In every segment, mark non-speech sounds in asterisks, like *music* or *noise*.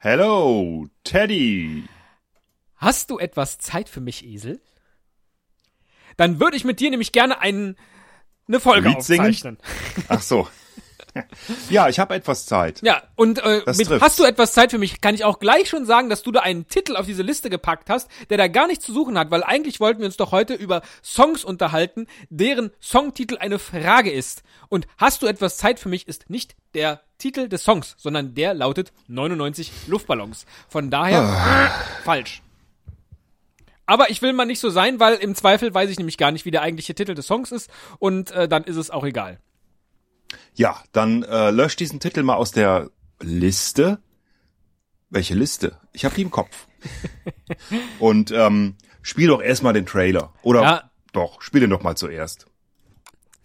Hello, Teddy. Hast du etwas Zeit für mich, Esel? Dann würde ich mit dir nämlich gerne einen, eine Folge Lied singen? aufzeichnen. *laughs* Ach so. *laughs* ja, ich habe etwas Zeit. Ja, und äh, mit hast du etwas Zeit für mich, kann ich auch gleich schon sagen, dass du da einen Titel auf diese Liste gepackt hast, der da gar nichts zu suchen hat, weil eigentlich wollten wir uns doch heute über Songs unterhalten, deren Songtitel eine Frage ist. Und hast du etwas Zeit für mich ist nicht der Titel des Songs, sondern der lautet 99 Luftballons. Von daher äh, falsch. Aber ich will mal nicht so sein, weil im Zweifel weiß ich nämlich gar nicht, wie der eigentliche Titel des Songs ist und äh, dann ist es auch egal. Ja, dann äh, lösch diesen Titel mal aus der Liste. Welche Liste? Ich habe die im Kopf. *laughs* Und ähm, spiel doch erstmal den Trailer. Oder Ja. doch, spiel den doch mal zuerst.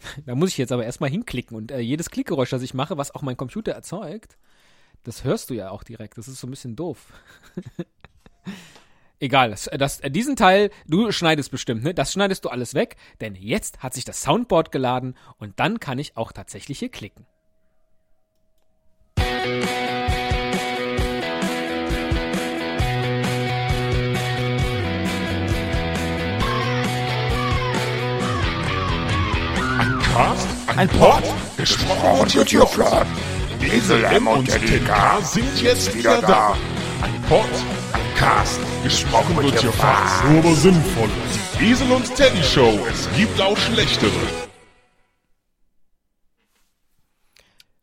*laughs* Da muss ich jetzt aber erstmal hinklicken und äh, jedes Klickgeräusch, das ich mache, was auch mein Computer erzeugt, das hörst du ja auch direkt. Das ist so ein bisschen doof. *laughs* Egal, das, das, äh, diesen Teil, du schneidest bestimmt, ne? Das schneidest du alles weg, denn jetzt hat sich das Soundboard geladen und dann kann ich auch tatsächlich hier klicken. Cast, ein Pod, gesprochen wird hier flott. Esel M und TK sind jetzt wieder da. Ein Pod, ein Cast, gesprochen wird hier fast, nur aber sinnvoll. Die Esel und Teddy Show, es gibt auch schlechtere.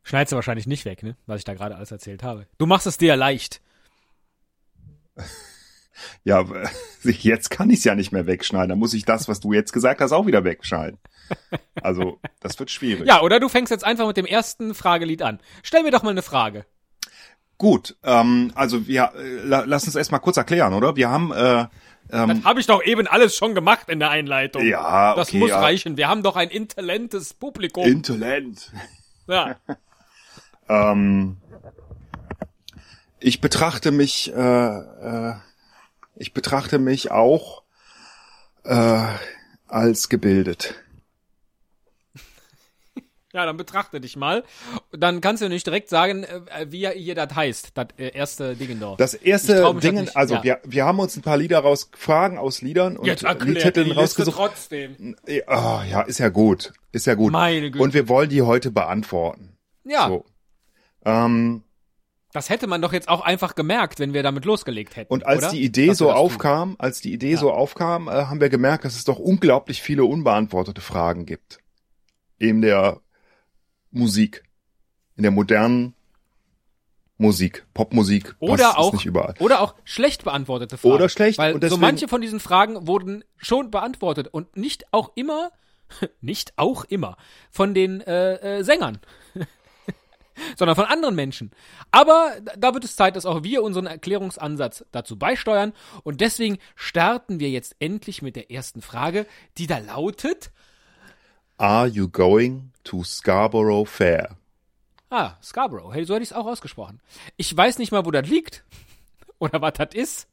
Schneidest du wahrscheinlich nicht weg, ne? Was ich da gerade alles erzählt habe. Du machst es dir ja leicht. *laughs* Ja, *laughs* jetzt kann ich es ja nicht mehr wegschneiden. Dann muss ich das, was du jetzt gesagt hast, auch wieder wegschneiden. Also, das wird schwierig. Ja, oder du fängst jetzt einfach mit dem ersten Fragelied an. Stell mir doch mal eine Frage. Gut, ähm, also wir äh, la, lass uns erstmal kurz erklären, oder? Wir haben äh, ähm, Habe ich doch eben alles schon gemacht in der Einleitung. Ja, Das okay, muss ja. reichen. Wir haben doch ein intelligentes Publikum. Intelent. ja. *laughs* Ähm, ich betrachte mich, äh, äh, ich betrachte mich auch äh, als gebildet. *laughs* ja, dann betrachte dich mal. Dann kannst du nicht direkt sagen, äh, wie hier das heißt, das äh, erste Ding da. Das erste Ding, also Ja. wir, wir haben uns ein paar Lieder raus, Fragen aus Liedern und Liedtiteln rausgesucht. trotzdem. Ah, ja, ist ja gut, ist ja gut. Meine Güte. Und wir wollen die heute beantworten. Ja, So. Ähm, das hätte man doch jetzt auch einfach gemerkt, wenn wir damit losgelegt hätten. Und als oder? die Idee Dass so aufkam, als die Idee so aufkam, äh, haben wir gemerkt, dass es doch unglaublich viele unbeantwortete Fragen gibt. In der Musik. In der modernen Musik. Popmusik. Oder auch, nicht überall. oder auch schlecht beantwortete Fragen. Oder schlecht, Weil und so deswegen- manche von diesen Fragen wurden schon beantwortet und nicht auch immer, *laughs* nicht auch immer von den äh, äh, Sängern, sondern von anderen Menschen. Aber da- wird es Zeit, dass auch wir unseren Erklärungsansatz dazu beisteuern und deswegen starten wir jetzt endlich mit der ersten Frage, die da lautet, Are you going to Scarborough Fair? ah, Scarborough, hey, so hätte ich es auch ausgesprochen. Ich weiß nicht mal, wo das liegt *laughs* oder was das ist.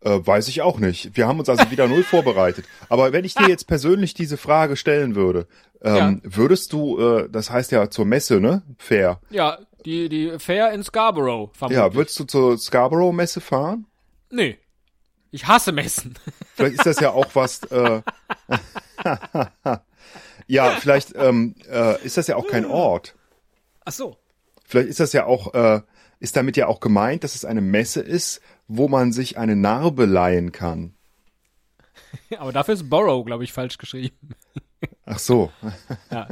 Äh, weiß ich auch nicht. Wir haben uns also wieder null *laughs* vorbereitet. Aber wenn ich dir jetzt persönlich diese Frage stellen würde, ähm, würdest du, äh, das heißt ja zur Messe, ne? Fair. Ja, die, die Fair in Scarborough, vermutlich. Ja, würdest du zur Scarborough Messe fahren? Nee. Ich hasse Messen. *laughs* Vielleicht ist das ja auch was. Äh, *laughs* ja, vielleicht ähm, äh, ist das ja auch kein Ort. Ach so. Vielleicht ist das ja auch, äh, ist damit ja auch gemeint, dass es eine Messe ist, wo man sich eine Narbe leihen kann. *laughs* Aber dafür ist Borough, glaube ich, falsch geschrieben. *laughs* Ach so. *laughs* Ja.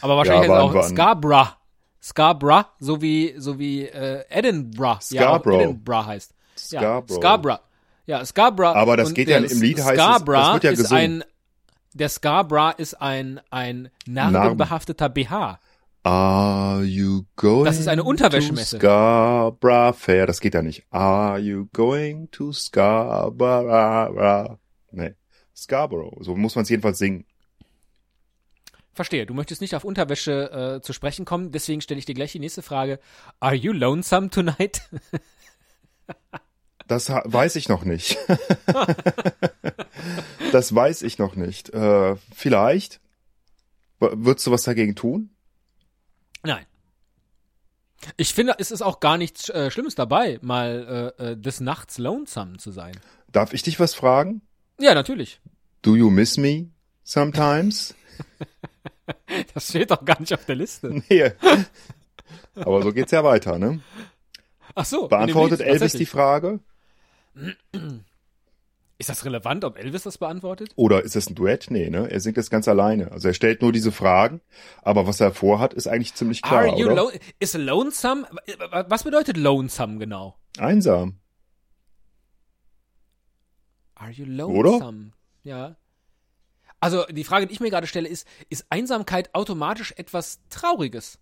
Aber wahrscheinlich Ja, wir auch Scarborough. Scarborough, so wie, so wie äh, Edinburgh. Ja, Scarborough. Edinburgh heißt. Ja, Scarborough. Scarborough. Ja, Scarborough. Aber das geht ja im Lied heißt es- Scarborough das wird ja ist gesungen. ein, der Scarborough ist ein, ein narbenbehafteter BH. Are you going Das ist eine to Unterwäschemesse. Scarborough Fair? Das geht ja nicht. Are you going to Scarborough? Nee. Scarborough. So muss man es jedenfalls singen. Verstehe, du möchtest nicht auf Unterwäsche äh, zu sprechen kommen, deswegen stelle ich dir gleich die nächste Frage. Are you lonesome tonight? *laughs* Das weiß ich noch nicht. *laughs* das weiß ich noch nicht. Äh, vielleicht. W- Würdest du was dagegen tun? Ich finde, es ist auch gar nichts äh, Schlimmes dabei, mal äh, äh, des Nachts lonesome zu sein. Darf ich dich was fragen? Ja, natürlich. Do you miss me sometimes? *laughs* *laughs* Das steht doch gar nicht auf der Liste. *laughs* nee. Aber so geht's ja weiter, ne? Ach so. Beantwortet Elvis die. Frage? *clears throat* Ist das relevant, ob Elvis das beantwortet? Oder ist es ein Duett? Nee, ne? Er singt das ganz alleine. Also er stellt nur diese Fragen, aber was er vorhat, ist eigentlich ziemlich klar, Are you oder? ist lonesome? Was bedeutet lonesome genau? Einsam. Are you lonesome? Ja. Also die Frage, die ich mir gerade stelle, ist, ist Einsamkeit automatisch etwas Trauriges?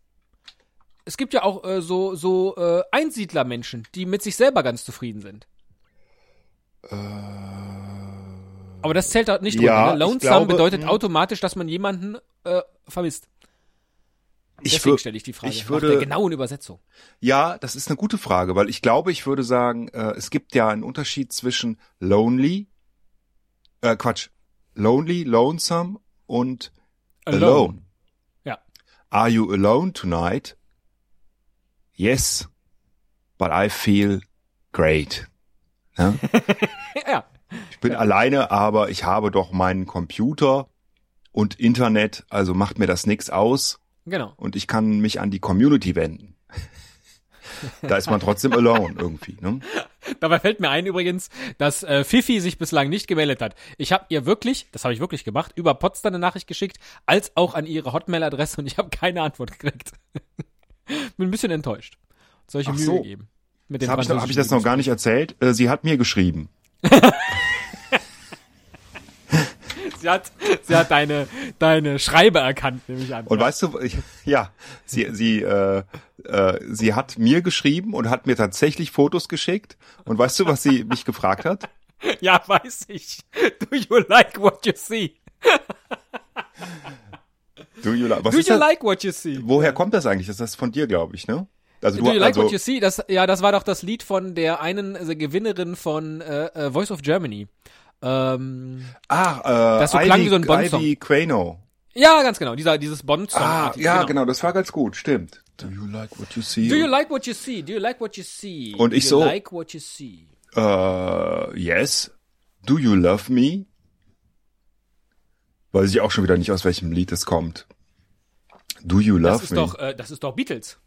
Es gibt ja auch äh, so, so äh, Einsiedlermenschen, die mit sich selber ganz zufrieden sind. Aber das zählt halt nicht Ja, drunter. Ne? Lonesome glaube, bedeutet mh. automatisch, dass man jemanden äh, vermisst. Ich Deswegen stelle ich die Frage ich nach würde- der genauen Übersetzung. Ja, das ist eine gute Frage, weil ich glaube, ich würde sagen, äh, es gibt ja einen Unterschied zwischen lonely, äh, Quatsch, lonely, lonesome und alone. Ja. Are you alone tonight? Yes, but I feel great. Ja? *laughs* Ja, Ich bin alleine, aber ich habe doch meinen Computer und Internet, also macht mir das nix aus genau. und ich kann mich an die Community wenden. da ist man trotzdem *laughs* alone irgendwie. Ne? Dabei fällt mir ein übrigens, dass äh, Fifi sich bislang nicht gemeldet hat. Ich habe ihr wirklich, das habe ich wirklich gemacht, über Potsdam eine Nachricht geschickt, als auch an ihre Hotmail-Adresse und ich habe keine Antwort gekriegt. *laughs* Bin ein bisschen enttäuscht. Solche Ach Mühe so. gegeben. Mit den Habe ich, hab ich das noch gar nicht erzählt? Äh, Sie hat mir geschrieben. *laughs* Sie hat, sie hat deine, deine Schreibe erkannt, nehme ich an. Und weißt du, ich, ja, sie, sie, äh, äh, sie hat mir geschrieben und hat mir tatsächlich Fotos geschickt. Und weißt du, was sie mich gefragt hat? *laughs* ja, weiß ich. Do you like what you see? Do you, li- was Do you das? like what you see? Woher kommt das eigentlich? Das ist von dir, glaube ich, ne? Also Do you like also, what you see? Das, ja, das war doch das Lied von der einen also Gewinnerin von äh, äh, Voice of Germany. Ähm, ah, äh, Das so Ivy, klang wie so ein Bond-Song. Ivy Quano. ja, ganz genau. Dieser, dieses Bond-Song. Ah, ja, genau. das war ganz gut, stimmt. Do you like what you see? Do you like what you see? Do you like what you see? Und ich Do you so- like what you see? Äh, yes. Do you love me? Weiß ich auch schon wieder nicht, aus welchem Lied es kommt. Do you love Das ist me? doch, äh, das ist doch Beatles.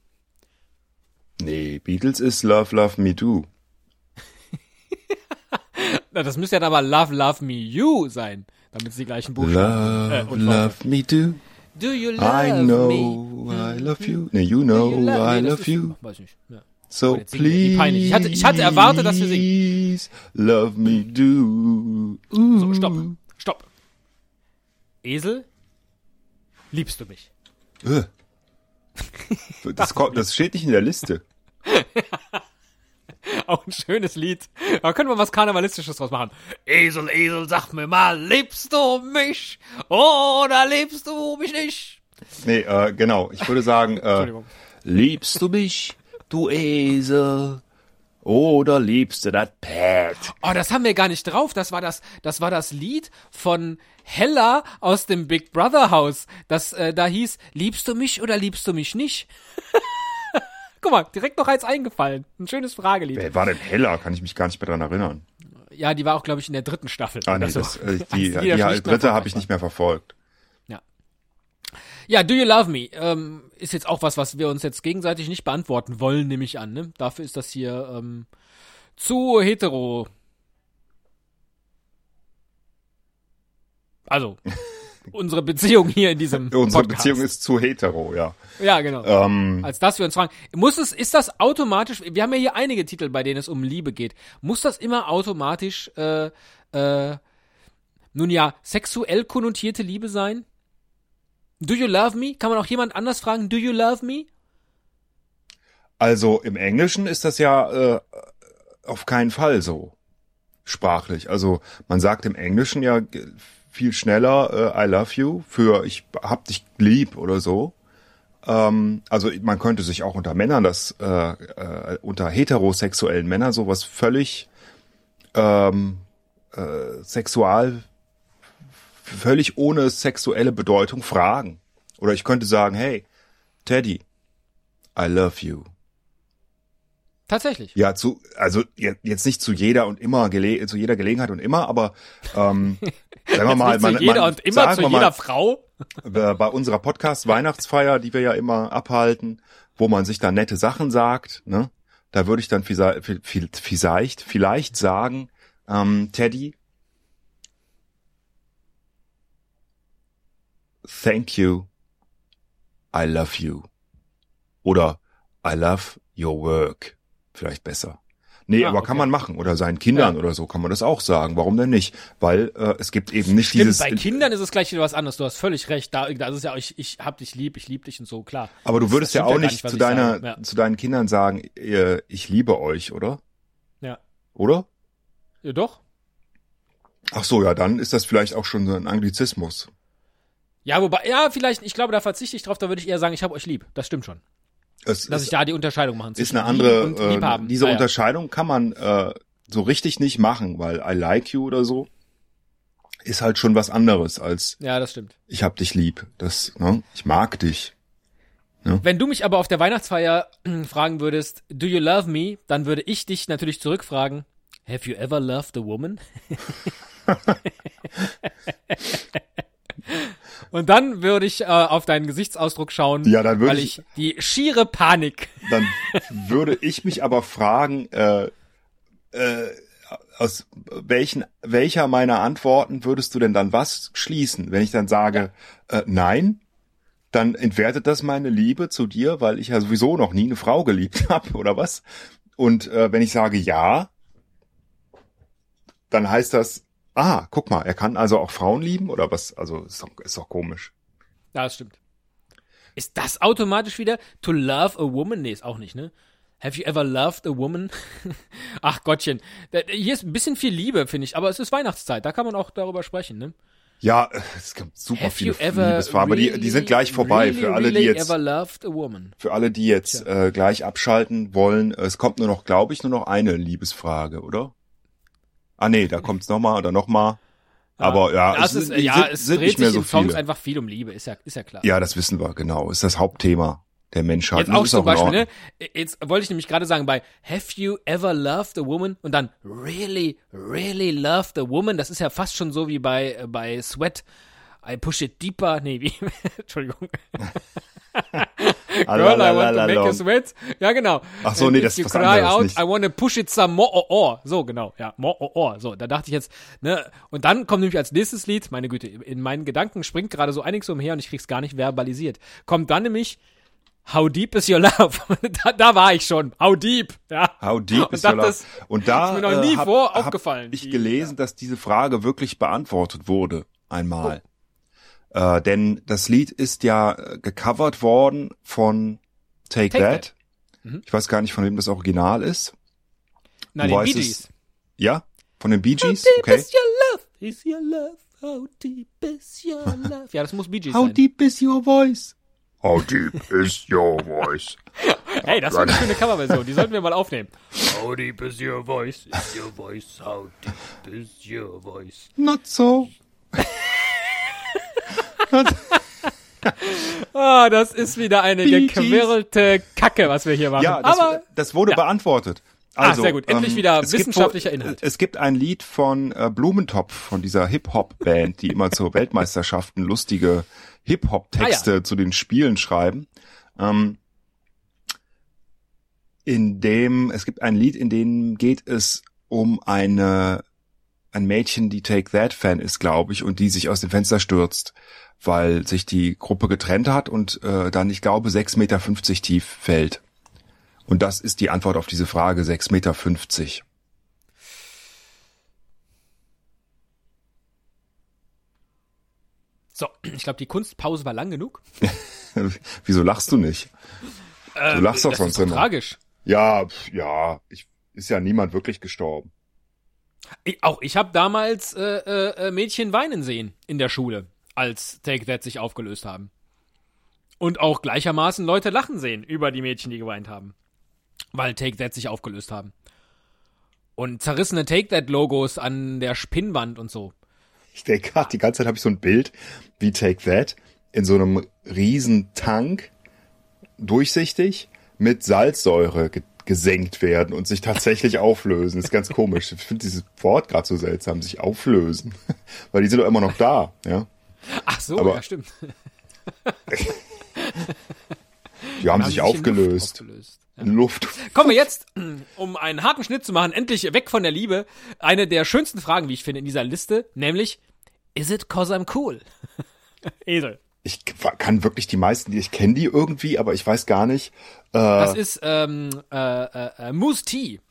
Nee, Beatles ist Love, Love Me Do. *laughs* Na, Das müsste ja dann aber Love, Love Me You sein, damit sie die gleichen Buchstaben. Love, äh, love me do. Do you love I know me? I love you. Nee, you know you love, I love ist, you. Weiß ich nicht. Ja. So Oh, please. Ich hatte- ich hatte erwartet, dass wir singen. Love me do. So, stopp. Stopp. Esel, liebst du mich? Äh. Das, kommt, das steht nicht in der Liste. *laughs* Auch ein schönes Lied. Da können wir was Karnevalistisches draus machen. Esel, Esel, sag mir mal, liebst du mich oder liebst du mich nicht? Nee, äh, genau. Ich würde sagen, äh, liebst du mich, du Esel? Oder liebst du das Pad? Oh, das haben wir gar nicht drauf. Das war das, das war das Lied von Hella aus dem Big Brother Haus. Das äh, da hieß, liebst du mich oder liebst du mich nicht? *laughs* Guck mal, direkt noch eins eingefallen. Ein schönes Fragelied. Wer war denn heller? Kann ich mich gar nicht mehr dran erinnern. Ja, die war auch, glaube ich, in der dritten Staffel. Ah, nee, so. das, äh, *laughs* die, die, die mehr dritte habe ich nicht mehr verfolgt. Ja. Ja, Do You Love Me ähm, ist jetzt auch was, was wir uns jetzt gegenseitig nicht beantworten wollen, nehme ich an. Ne? Dafür ist das hier ähm, zu hetero. Also, unsere Beziehung hier in diesem *laughs* Unsere Podcast. Beziehung ist zu hetero, ja. Ja, genau. Ähm, Als dass wir uns fragen, muss es, ist das automatisch, wir haben ja hier einige Titel, bei denen es um Liebe geht. Muss das immer automatisch, äh, äh, nun ja, sexuell konnotierte Liebe sein? Do you love me? Kann man auch jemand anders fragen, do you love me? also im Englischen ist das ja äh, auf keinen Fall so sprachlich. Also man sagt im Englischen ja viel schneller äh, I love you für ich hab dich lieb oder so. Ähm, also man könnte sich auch unter Männern das äh, äh, unter heterosexuellen Männern sowas völlig ähm, äh, sexual völlig ohne sexuelle Bedeutung fragen. Oder ich könnte sagen, hey, Teddy, I love you. Tatsächlich. Ja, zu, also je- jetzt nicht zu jeder und immer, gele zu jeder Gelegenheit und immer, aber ähm, *laughs* sagen wir mal, man, zu jeder man, und immer zu jeder mal, Frau. *laughs* bei unserer Podcast-Weihnachtsfeier, die wir ja immer abhalten, wo man sich da nette Sachen sagt, ne? Da würde ich dann vielleicht, vielleicht, vielleicht sagen, ähm, Teddy, thank you, I love you. Oder I love your work. Vielleicht besser. Nee, Ah, aber okay. kann man machen. Oder seinen Kindern Ja. oder so kann man das auch sagen. Warum denn nicht? Weil äh, es gibt eben nicht Stimmt, dieses. bei Kindern ist es gleich wieder was anderes. Du hast völlig recht. Da, da ist es ja, ich, ich hab dich lieb, ich lieb dich und so, klar. Aber du Das- würdest das ja stimmt auch nicht was zu deiner. Ja. zu deinen Kindern sagen, äh, ich liebe euch, oder? Ja. Oder? ja, doch. Ach so, ja, dann ist das vielleicht auch schon so ein Anglizismus. Ja, wobei, ja, vielleicht, ich glaube, da verzichte ich drauf, da würde ich eher sagen, ich habe euch lieb. Das stimmt schon. Es Dass ist, ich da die Unterscheidung machen ist eine andere, äh, diese Ja, ja. Unterscheidung kann man äh, so richtig nicht machen, weil I like you oder so ist halt schon was anderes als Ja, das stimmt. ich hab dich lieb. Das, ne? Ich mag dich. Wenn du mich aber auf der Weihnachtsfeier fragen würdest, do you love me, dann würde ich dich natürlich zurückfragen, have you ever loved a woman? *laughs* *laughs* *laughs* Und dann würde ich äh, auf deinen Gesichtsausdruck schauen, Ja, dann würde weil ich- ich die schiere Panik. Dann würde ich mich aber fragen, äh, äh, aus welchen, welcher meiner Antworten würdest du denn dann was schließen? Wenn ich dann sage, äh, nein, dann entwertet das meine Liebe zu dir, weil ich ja sowieso noch nie eine Frau geliebt *laughs* habe, oder was? Und äh, wenn ich sage ja, dann heißt das, ah, guck mal, er kann also auch Frauen lieben, oder was? Also ist doch, ist doch komisch. Ja, das stimmt. Ist das automatisch wieder to love a woman? Nee, ist auch nicht, ne? Have you ever loved a woman? *laughs* Ach Gottchen. Hier ist ein bisschen viel Liebe, finde ich. Aber es ist Weihnachtszeit. Da kann man auch darüber sprechen, ne? Ja, es gibt super Have viele Liebesfarben, aber die, die sind gleich vorbei. really, für alle, really die jetzt ever loved a woman? Für alle, die jetzt äh, gleich abschalten wollen, es kommt nur noch, glaube ich, nur noch eine Liebesfrage, oder? Ah nee, da kommt's noch mal oder noch mal. Aber ja, Ja, es, ist, ja, sind, es sind dreht nicht mehr sich so in Songs viele. einfach viel um Liebe, ist ja, ist ja klar. Ja, das wissen wir, genau. Ist das Hauptthema der Menschheit. Jetzt auch zum in Beispiel, ne? Jetzt wollte ich nämlich gerade sagen, bei Have you ever loved a woman? Und dann really, really loved a woman? Das ist ja fast schon so wie bei, äh, bei Sweat. I push it deeper. Nee, wie? *laughs* Entschuldigung. *laughs* Girl, I want to make you sweat. Ja, genau. Ach so, nee, das ist was cry out, nicht. I want to push it some more or, or. So, genau. Ja, more or, or. So, da dachte ich jetzt, ne? Und dann kommt nämlich als nächstes Lied, meine Güte, in meinen Gedanken springt gerade so einiges umher und ich krieg's gar nicht verbalisiert. Kommt dann nämlich How deep is your love? *laughs* da, da war ich schon. How deep? Ja. How deep is your love? das Und da ist mir noch nie äh, hab, vor hab aufgefallen. ich Die- gelesen, dass diese Frage wirklich beantwortet wurde einmal. Äh, denn das Lied ist ja äh, gecovert worden von Take, Take That. Mhm. Ich weiß gar nicht, von wem das Original ist. Nein, den Bee weißt es- Gees. Ja, von den Bee Gees. Deep Okay. is your love? Is your love? How deep is your *laughs* love? ja, das muss Bee Gees How sein. deep is your voice? How deep is your voice? *laughs* Hey, das war eine schöne Coverversion. Die sollten wir mal aufnehmen. How deep is your voice? Is your voice? How deep is your voice? Not so. *laughs* Ah, das ist wieder eine gequirlte Kacke, was wir hier machen. Ja, das, Aber das wurde ja. beantwortet. Also, Ah, sehr gut. Endlich wieder es gibt wissenschaftlicher wohl- Inhalt. Es gibt ein Lied von äh, Blumentopf, von dieser Hip-Hop-Band, die immer zur Weltmeisterschaften lustige Hip-Hop-Texte Ah, zu den Spielen schreiben. Ähm, in dem, es gibt ein Lied, in dem geht es um eine, ein Mädchen, die Take That Fan ist, glaube ich, und die sich aus dem Fenster stürzt, weil sich die Gruppe getrennt hat und äh, dann, ich glaube, 6,50 Meter tief fällt. Und das ist die Antwort auf diese Frage, 6,50 Meter. so, ich glaube, die Kunstpause war lang genug. *laughs* Wieso lachst du nicht? Du lachst doch sonst ist immer. tragisch. Ja, pf, ja, ich, ist ja niemand wirklich gestorben. Ich, auch ich habe damals äh, äh, äh, Mädchen weinen sehen in der Schule, als Take That sich aufgelöst haben. Und auch gleichermaßen Leute lachen sehen über die Mädchen, die geweint haben. Weil Take That sich aufgelöst haben. Und zerrissene Take That Logos an der Spinnwand und so. Ich denke gerade, die ganze Zeit habe ich so ein Bild wie Take That in so einem riesen Tank, durchsichtig, mit Salzsäure ge gesenkt werden und sich tatsächlich *laughs* auflösen. ist ganz komisch. Ich finde dieses Wort gerade so seltsam, sich auflösen. *laughs* Weil die sind doch immer noch da, ja. Ach so, Aber- ja, stimmt. *laughs* *laughs* Die haben Haben sich aufgelöst. Luft. In Luft. Kommen wir jetzt, um einen harten Schnitt zu machen, endlich weg von der Liebe. Eine der schönsten Fragen, wie ich finde, in dieser Liste, nämlich, is it cause I'm cool? *laughs* Esel. Ich kann wirklich die meisten, ich kenne die irgendwie, aber ich weiß gar nicht. Äh, Das ist ähm, äh, äh, äh, Moose T.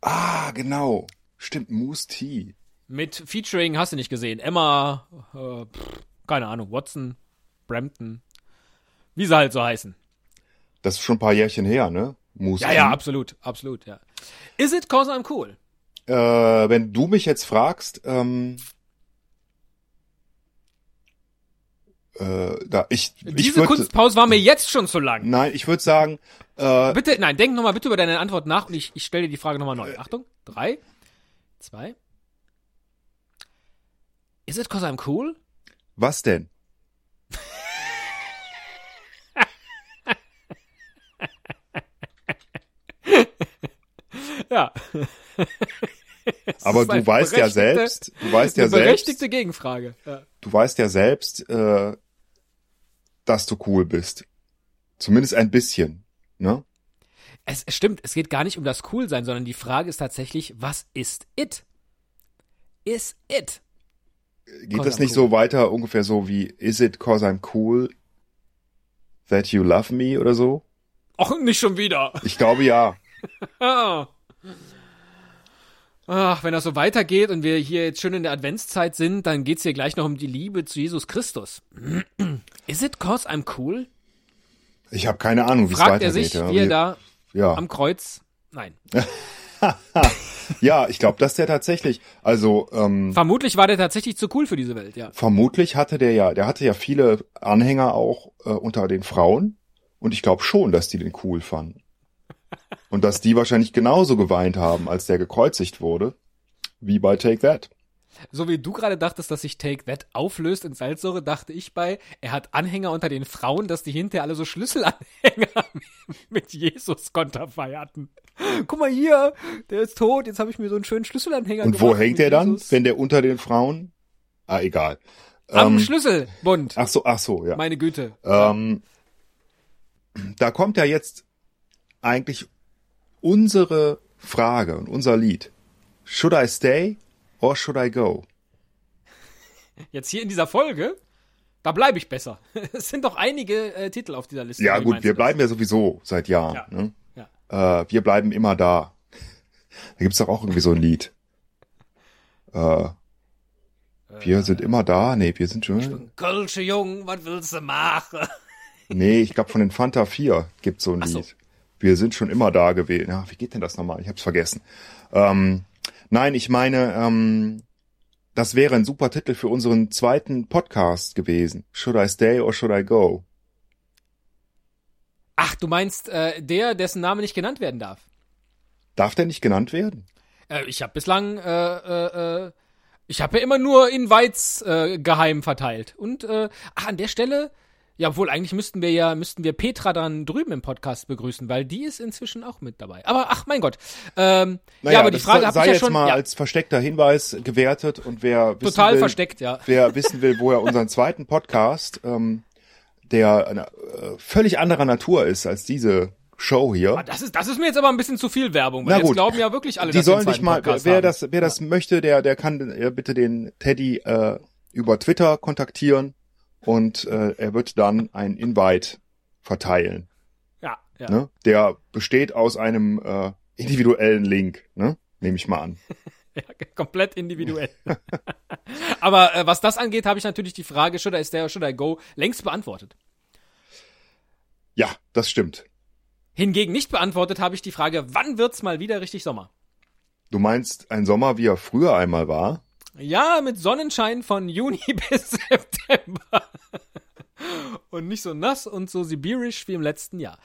ah, genau. Stimmt, Moose Tea. Mit Featuring, hast du nicht gesehen, Emma, äh, pff, keine Ahnung, Watson, Brampton, wie sie halt so heißen. Das ist schon ein paar Jährchen her, ne? Moose Ja, ja, absolut, absolut, ja. Is it cause I'm cool? Äh, wenn du mich jetzt fragst, ähm, äh, da ich, Diese würde, Kunstpause war mir jetzt schon zu lang. nein, ich würde sagen, äh, Bitte, nein, denk nochmal bitte über deine Antwort nach und ich, ich stelle dir die Frage nochmal neu. Achtung, drei, zwei. Is it cause I'm cool? Was denn? Ja. Aber du weißt ja selbst, du weißt ja Eine berechtigte selbst, Gegenfrage. Ja. du weißt ja selbst, äh, dass du cool bist. Zumindest ein bisschen, ne? Es es stimmt, es geht gar nicht um das Coolsein, sondern die Frage ist tatsächlich, was ist it? Is it? Geht das nicht cool. so weiter, ungefähr so wie Is it cause I'm cool that you love me oder so? Och, nicht schon wieder. Ich glaube ja. Ah. *laughs* Ach, wenn das so weitergeht und wir hier jetzt schön in der Adventszeit sind, dann geht's hier gleich noch um die Liebe zu Jesus Christus. *clears throat* Is it cause I'm cool? Ich habe keine Ahnung, wie es Fragt er weitergeht. sich, ja. wie er da ja. am Kreuz. Nein. *laughs* ja, ich glaube, dass der tatsächlich, also ähm, Vermutlich war der tatsächlich zu cool für diese Welt, ja. vermutlich hatte der ja, der hatte ja viele Anhänger auch äh, unter den Frauen und ich glaube schon, dass die den cool fanden. Und dass die wahrscheinlich genauso geweint haben, als der gekreuzigt wurde, wie bei Take That. So wie du gerade dachtest, dass sich Take That auflöst in Salzsäure, dachte ich bei, er hat Anhänger unter den Frauen, dass die hinterher alle so Schlüsselanhänger *laughs* mit Jesus Konterfei hatten. Guck mal hier, der ist tot, jetzt habe ich mir so einen schönen Schlüsselanhänger Und wo hängt der dann, Jesus. wenn der unter den Frauen? Ah, egal. Am Ähm, Schlüsselbund. ach so, ach so, ja. Meine Güte. Ähm, da kommt ja jetzt eigentlich unsere Frage und unser Lied. Should I stay or should I go? *laughs* Jetzt hier in dieser Folge, da bleibe ich besser. *laughs* Es sind doch einige äh, Titel auf dieser Liste. Ja gut, wir das? bleiben ja sowieso seit Jahren. Ja. Ne? Ja. Äh, wir bleiben immer da. *laughs* Da gibt's doch auch irgendwie so ein Lied. Äh, wir sind immer da. Nee, wir sind schon. Kölsche Jung, was willst du machen? Nee, ich glaube von den Fanta 4 gibt's so ein Ach so. Lied. Wir sind schon immer da gewesen. Ja, wie geht denn das nochmal? Ich hab's vergessen. Ähm, nein, ich meine, ähm, das wäre ein super Titel für unseren zweiten Podcast gewesen. Should I stay or should I go? Ach, du meinst äh, der, dessen Name nicht genannt werden darf? Darf der nicht genannt werden? Äh, ich habe bislang, äh, äh, äh, ich habe ja immer nur Invites äh, geheim verteilt. Und äh, ach, an der Stelle, ja, obwohl eigentlich müssten wir ja, müssten wir Petra dann drüben im Podcast begrüßen, weil die ist inzwischen auch mit dabei. Aber ach, mein Gott. Ähm, ja, aber die Frage habe ich ja jetzt schon mal ja, als versteckter Hinweis gewertet und wer wissen total will, versteckt, ja. wer wissen will, wo er unseren zweiten Podcast, ähm, der eine, äh, völlig anderer Natur ist als diese Show hier. Ah, Das ist, das ist mir jetzt aber ein bisschen zu viel Werbung, weil Na jetzt gut. glauben ja wirklich alle, Die dass wir sollen sich mal, Podcast wer haben. das, wer das möchte, der, der kann äh, bitte den Teddy äh, über Twitter kontaktieren und äh, er wird dann ein Invite verteilen. Ja, ja. Ne? Der besteht aus einem äh, individuellen Link, ne? Nehme ich mal an. *laughs* Ja, komplett individuell. *laughs* Aber äh, was das angeht, habe ich natürlich die Frage, should I stay or should I go, längst beantwortet. Ja, das stimmt. Hingegen nicht beantwortet habe ich die Frage, wann wird's mal wieder richtig Sommer? Du meinst ein Sommer, wie er früher einmal war? Ja, mit Sonnenschein von Juni *laughs* bis September. Und nicht so nass und so sibirisch wie im letzten Jahr.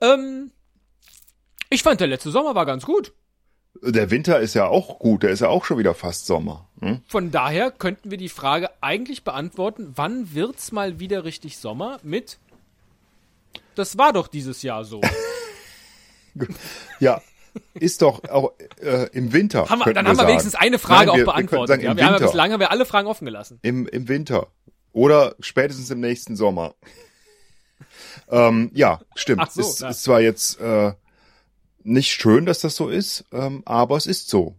Ähm, ich fand, der letzte Sommer war ganz gut. Der Winter ist ja auch gut, der ist ja auch schon wieder fast Sommer. Hm? Von daher könnten wir die Frage eigentlich beantworten, wann wird's mal wieder richtig Sommer mit Das war doch dieses Jahr so. *laughs* Ja, ist doch auch äh, im Winter. Haben wir, dann haben wir sagen. wenigstens eine Frage Nein, wir- auch wir beantwortet. sagen, ja, wir haben ja bislang haben wir alle Fragen offen gelassen. Im, Im Winter. Oder spätestens im nächsten Sommer. ähm, ja, stimmt. Ach so, ist, ist zwar jetzt äh, nicht schön, dass das so ist, ähm, aber es ist so.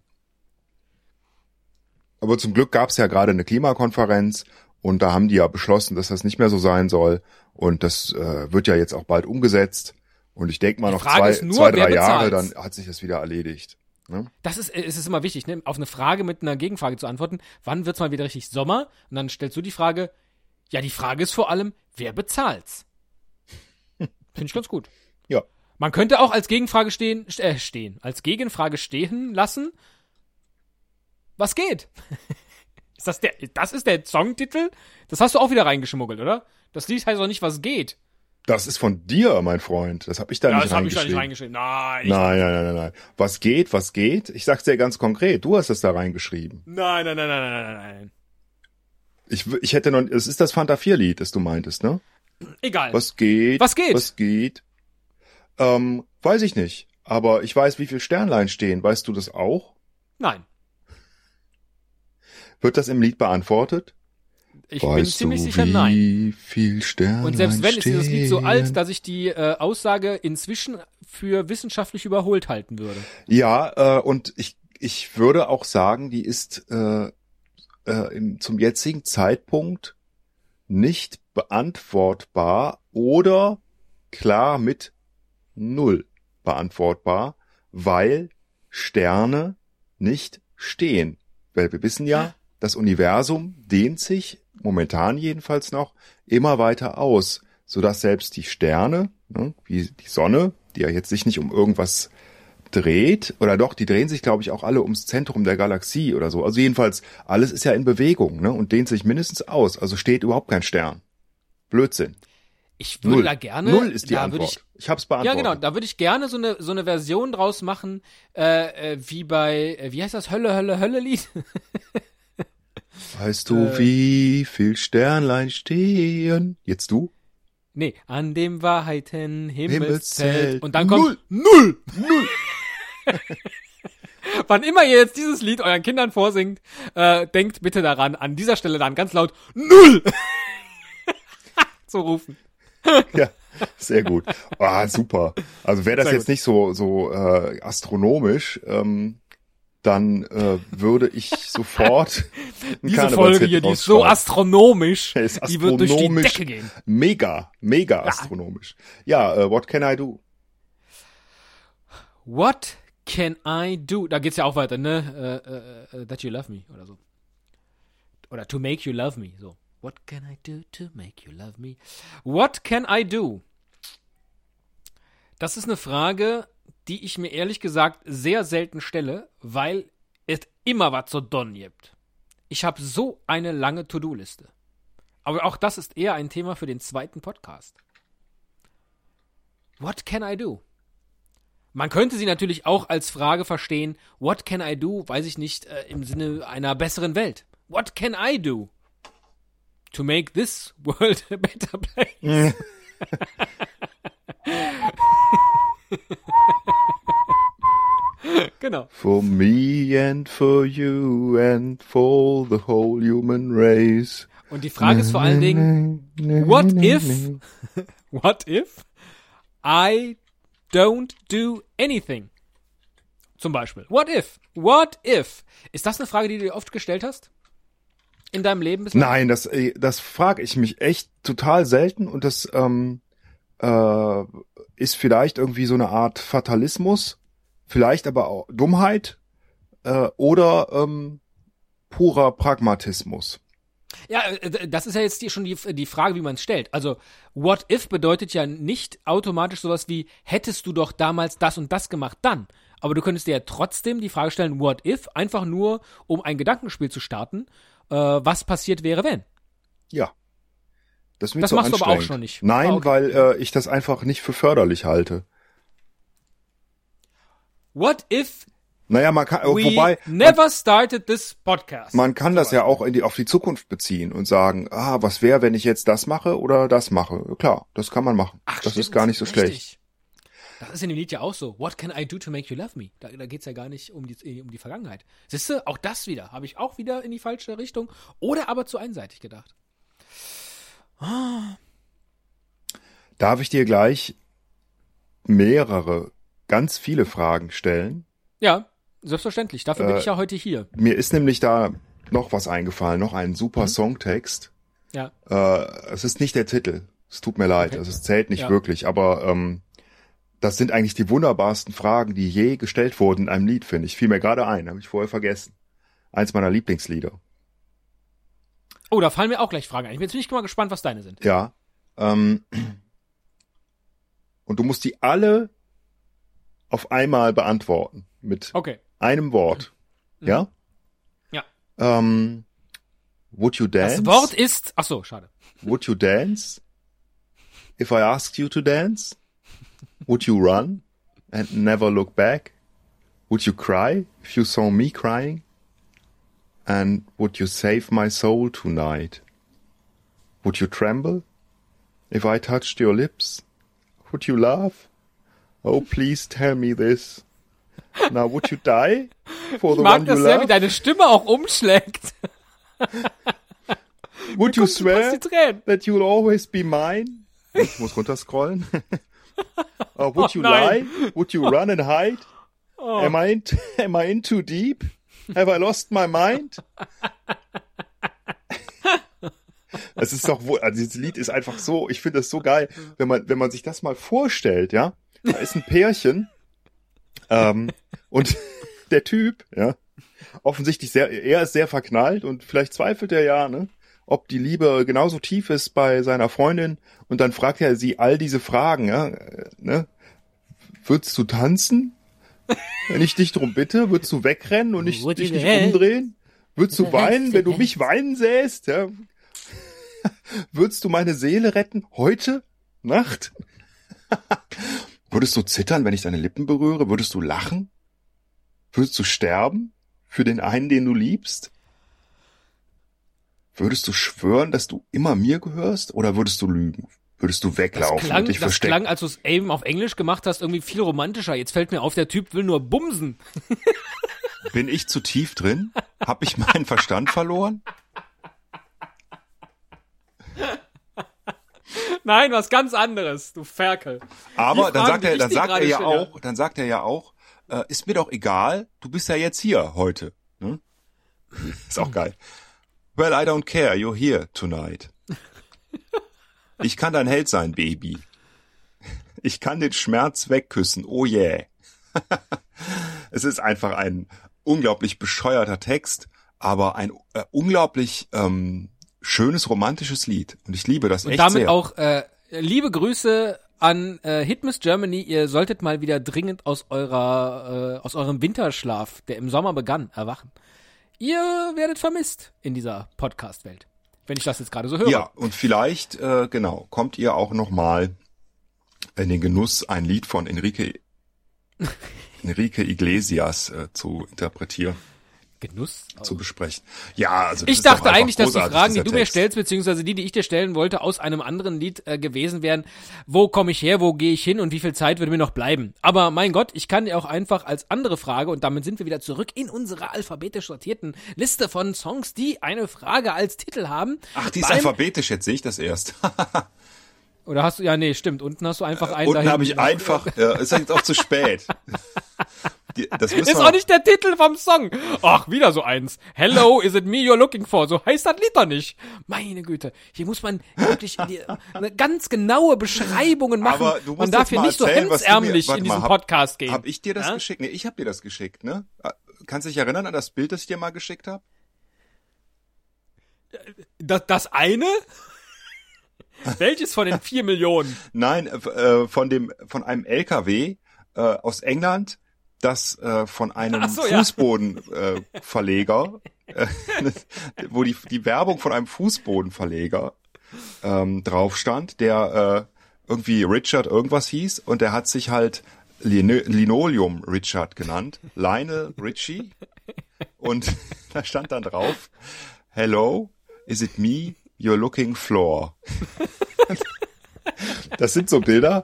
Aber zum Glück gab es ja gerade eine Klimakonferenz und da haben die ja beschlossen, dass das nicht mehr so sein soll. Und das äh, wird ja jetzt auch bald umgesetzt. Und ich denke mal noch zwei, nur, zwei drei Jahre, dann hat sich das wieder erledigt. Ne? Das ist, es ist immer wichtig, ne? auf eine Frage mit einer Gegenfrage zu antworten. Wann wird's mal wieder richtig Sommer? Und dann stellst du die Frage, ja, die Frage ist vor allem, wer bezahlt's? *laughs* Finde ich ganz gut. Ja. Man könnte auch als Gegenfrage stehen, st- äh, stehen, als Gegenfrage stehen lassen, was geht? *laughs* ist das der, das ist der Songtitel? Das hast du auch wieder reingeschmuggelt, oder? Das Lied heißt doch nicht, was geht. Das ist von dir, mein Freund. Das habe ich da Ja, nicht das habe ich da nicht reingeschrieben. reingeschrieben. Nein, Nein, nein, nein, nein, nein. Was geht, was geht? Ich sag's dir ganz konkret. Du hast es da reingeschrieben. nein, nein, nein, nein, nein, nein, nein. Ich, ich hätte noch, es ist das Fanta 4 Lied, das du meintest, ne? Egal. Was geht? Was geht? Was geht? Ähm, weiß ich nicht. Aber ich weiß, wie viel Sternlein stehen. Weißt du das auch? Nein. Wird das im Lied beantwortet? Ich weißt bin ziemlich sicher nein. Und selbst wenn, ist dieses Lied so alt, dass ich die äh, Aussage inzwischen für wissenschaftlich überholt halten würde. Ja, äh, und ich, ich würde auch sagen, die ist äh, äh, im, zum jetzigen Zeitpunkt nicht beantwortbar oder klar mit null beantwortbar, weil Sterne nicht stehen. Weil wir wissen ja, das Universum dehnt sich, momentan jedenfalls noch, immer weiter aus, sodass selbst die Sterne, ne, wie die Sonne, die ja jetzt sich nicht um irgendwas dreht, oder doch, die drehen sich, glaube ich, auch alle ums Zentrum der Galaxie oder so. Also jedenfalls, alles ist ja in Bewegung ne, und dehnt sich mindestens aus. Also steht überhaupt kein Stern. Blödsinn. Ich würde Null. da gerne. Null ist die Antwort. Würde Ich, hab's ich, ja, beantwortet. genau. Da würde ich gerne so eine, so eine Version draus machen, äh, äh, wie bei, äh, wie heißt das? Hölle, Hölle, Hölle-Lied? *laughs* Weißt du, wie viel Sternlein stehen? Jetzt du? nee, an dem Wahrheiten Himmelszelt. Himmelszelt. Und dann kommt Null. Null. *laughs* Wann immer ihr jetzt dieses Lied euren Kindern vorsingt, äh, denkt bitte daran, an dieser Stelle dann ganz laut Null *laughs* zu rufen. Ja, sehr gut. Ah, super. Also wäre das Sehr jetzt gut. nicht so so äh, astronomisch, ähm, dann äh, würde ich *laughs* sofort Diese Folge hier, die ist so astronomisch, Ja, *laughs* ist die wird durch die astronomisch. Decke gehen. Mega, mega astronomisch. Ja, äh, what can I do? What can I do? Da geht's ja auch weiter, ne? Äh, äh, that you love me oder so. Oder to make you love me, so. What can I do to make you love me? What can I do? Das ist eine Frage, die ich mir ehrlich gesagt sehr selten stelle, weil es immer was zu don gibt. Ich habe so eine lange To-Do-Liste. Aber auch das ist eher ein Thema für den zweiten Podcast. What can I do? Man könnte sie natürlich auch als Frage verstehen, what can I do, weiß ich nicht, äh, im Sinne einer besseren Welt. What can I do to make this world *laughs* a better place? *laughs* *laughs* *laughs* genau. For me and for you and for the whole human race. Und die Frage ist vor allen Dingen, what if, *laughs* what if I don't do anything? Zum Beispiel. What if? What if? Ist das eine Frage, die du dir oft gestellt hast? In deinem Leben bislang? Nein, das, äh, das frage ich mich echt total selten und das ähm, äh, ist vielleicht irgendwie so eine Art Fatalismus, vielleicht aber auch Dummheit äh, oder ähm, purer Pragmatismus. Ja, äh, das ist ja jetzt die, schon die, die Frage, wie man es stellt. Also, what if bedeutet ja nicht automatisch sowas wie, hättest du doch damals das und das gemacht, dann. Aber du könntest dir ja trotzdem die Frage stellen, what if, einfach nur, um ein Gedankenspiel zu starten, äh, was passiert wäre, wenn. Ja. Das, ist Das machst du aber auch schon nicht. Nein, Ah, okay. weil äh, ich das einfach nicht für förderlich halte. What if Naja, man kann, we wobei, never started this podcast? man kann das ja auch in die, auf die Zukunft beziehen und sagen, ah, was wäre, wenn ich jetzt das mache oder das mache? Klar, das kann man machen. Ach, das ist stimmt, gar nicht so schlecht. richtig. Das ist in dem Lied ja auch so. What can I do to make you love me? Da, da geht's ja gar nicht um die, um die Vergangenheit. Siehst du, auch das wieder. Habe ich auch wieder in die falsche Richtung oder aber zu einseitig gedacht. Darf ich dir gleich mehrere, ganz viele Fragen stellen? Ja, selbstverständlich. Dafür bin Äh, ich ja heute hier. Mir ist nämlich da noch was eingefallen, noch ein super Mhm. Songtext. Ja. Äh, es ist nicht der Titel. Es tut mir leid, Okay. also es zählt nicht Ja. wirklich, aber ähm, das sind eigentlich die wunderbarsten Fragen, die je gestellt wurden in einem Lied, finde ich. Fiel mir gerade ein, habe ich vorher vergessen. Eins meiner Lieblingslieder. Oh, da fallen mir auch gleich Fragen ein. Ich bin jetzt bin ich mal gespannt, was deine sind. Ja. Ähm, und du musst die alle auf einmal beantworten. Mit Okay. einem Wort. Ja? Mhm. Ja. Ähm, would you dance? Das Wort ist. Ach so, schade. Would you dance? If I asked you to dance? Would you run and never look back? Would you cry if you saw me crying? And would you save my soul tonight? Would you tremble if I touched your lips? Would you laugh? Oh, please tell me this. Now, would you die for Ich the mag one das you sehr, wie deine Stimme auch umschlägt. *laughs* Would you Kommt fast swear? that you'll always be mine. Ich muss runterscrollen. uh, *laughs* would Oh, you nein. lie? Would you run and hide? Oh. Am I in, am I in too deep? Have I lost my mind? *laughs* Es ist doch wohl, also dieses Lied ist einfach so, ich finde das so geil, wenn man, wenn man sich das mal vorstellt, ja. Da ist ein Pärchen, ähm, und *laughs* der Typ, ja, offensichtlich sehr, er ist sehr verknallt und vielleicht zweifelt er ja, ne, ob die Liebe genauso tief ist bei seiner Freundin und dann fragt er sie all diese Fragen, ja, äh, ne, würdest du tanzen? Wenn ich dich drum bitte, würdest du wegrennen und nicht, Would dich nicht umdrehen? Würdest du weinen, wenn du mich weinen sähst? Ja? Würdest du meine Seele retten? Heute? Nacht? Würdest du zittern, wenn ich deine Lippen berühre? Würdest du lachen? Würdest du sterben? Für den einen, den du liebst? Würdest du schwören, dass du immer mir gehörst? Oder würdest du lügen? Würdest du Das weglaufen klang, und dich das verstecken? klang, als du es eben auf Englisch gemacht hast, irgendwie viel romantischer. Jetzt fällt mir auf, der Typ will nur bumsen. *laughs* Bin ich zu tief drin? Hab ich meinen Verstand verloren? Nein, was ganz anderes, du Ferkel. Aber dann sagt er, dann sagt er ja auch, dann sagt er ja auch, äh, ist mir doch egal, du bist ja jetzt hier heute. Ne? *laughs* Ist auch geil. Well, I don't care, you're here tonight. Ich kann dein Held sein, Baby. Ich kann den Schmerz wegküssen, oh yeah. *laughs* es ist einfach ein unglaublich bescheuerter Text, aber ein äh, unglaublich ähm, schönes romantisches Lied. Und ich liebe das Und echt damit sehr. auch äh, liebe Grüße an äh, Hitmiss Germany. Ihr solltet mal wieder dringend aus eurer äh, aus eurem Winterschlaf, der im Sommer begann, erwachen. Ihr werdet vermisst in dieser Podcast-Welt, wenn ich das jetzt gerade so höre. Ja, und vielleicht, äh, genau, kommt ihr auch noch mal in den Genuss, ein Lied von Enrique, *laughs* Enrique Iglesias äh, zu interpretieren, Genuss. zu besprechen. Ja, also Ich dachte eigentlich, dass die Fragen, die du mir stellst, beziehungsweise die, die ich dir stellen wollte, aus einem anderen Lied äh, gewesen wären. Wo komme ich her, wo gehe ich hin und wie viel Zeit würde mir noch bleiben? Aber mein Gott, ich kann dir auch einfach als andere Frage, und damit sind wir wieder zurück in unserer alphabetisch sortierten Liste von Songs, die eine Frage als Titel haben. Ach, die ist alphabetisch, jetzt sehe ich das erst. *laughs* Oder hast du, ja, nee, stimmt, unten hast du einfach einen Unten dahin- habe ich einfach, äh, ist jetzt auch zu *laughs* spät. Das Ist auch nicht der Titel vom Song. Ach, wieder so eins. Hello, is it me you're looking for? So heißt das Lied doch nicht. Meine Güte. Hier muss man wirklich die, eine ganz genaue Beschreibungen machen. Aber du musst man darf hier mal nicht so erzählen, mir- hemdsärmlich in mal, diesen hab- Podcast gehen. Hab ich dir das Ja? geschickt? Nee, ich habe dir das geschickt, ne? Äh, Kannst du dich erinnern an das Bild, das ich dir mal geschickt habe? Das, das eine? Welches von den vier Millionen? Nein, äh, äh, von dem von einem LKW äh, aus England, das äh, von einem so, ja. Fußbodenverleger, *laughs* äh, Verleger, *laughs* äh, wo die die Werbung von einem Fußbodenverleger ähm, drauf stand, der äh, irgendwie Richard irgendwas hieß und der hat sich halt Lin Linoleum Richard genannt, Lionel Richie und *laughs* da stand dann drauf, Hello, is it me? You're looking floor. Das sind so Bilder.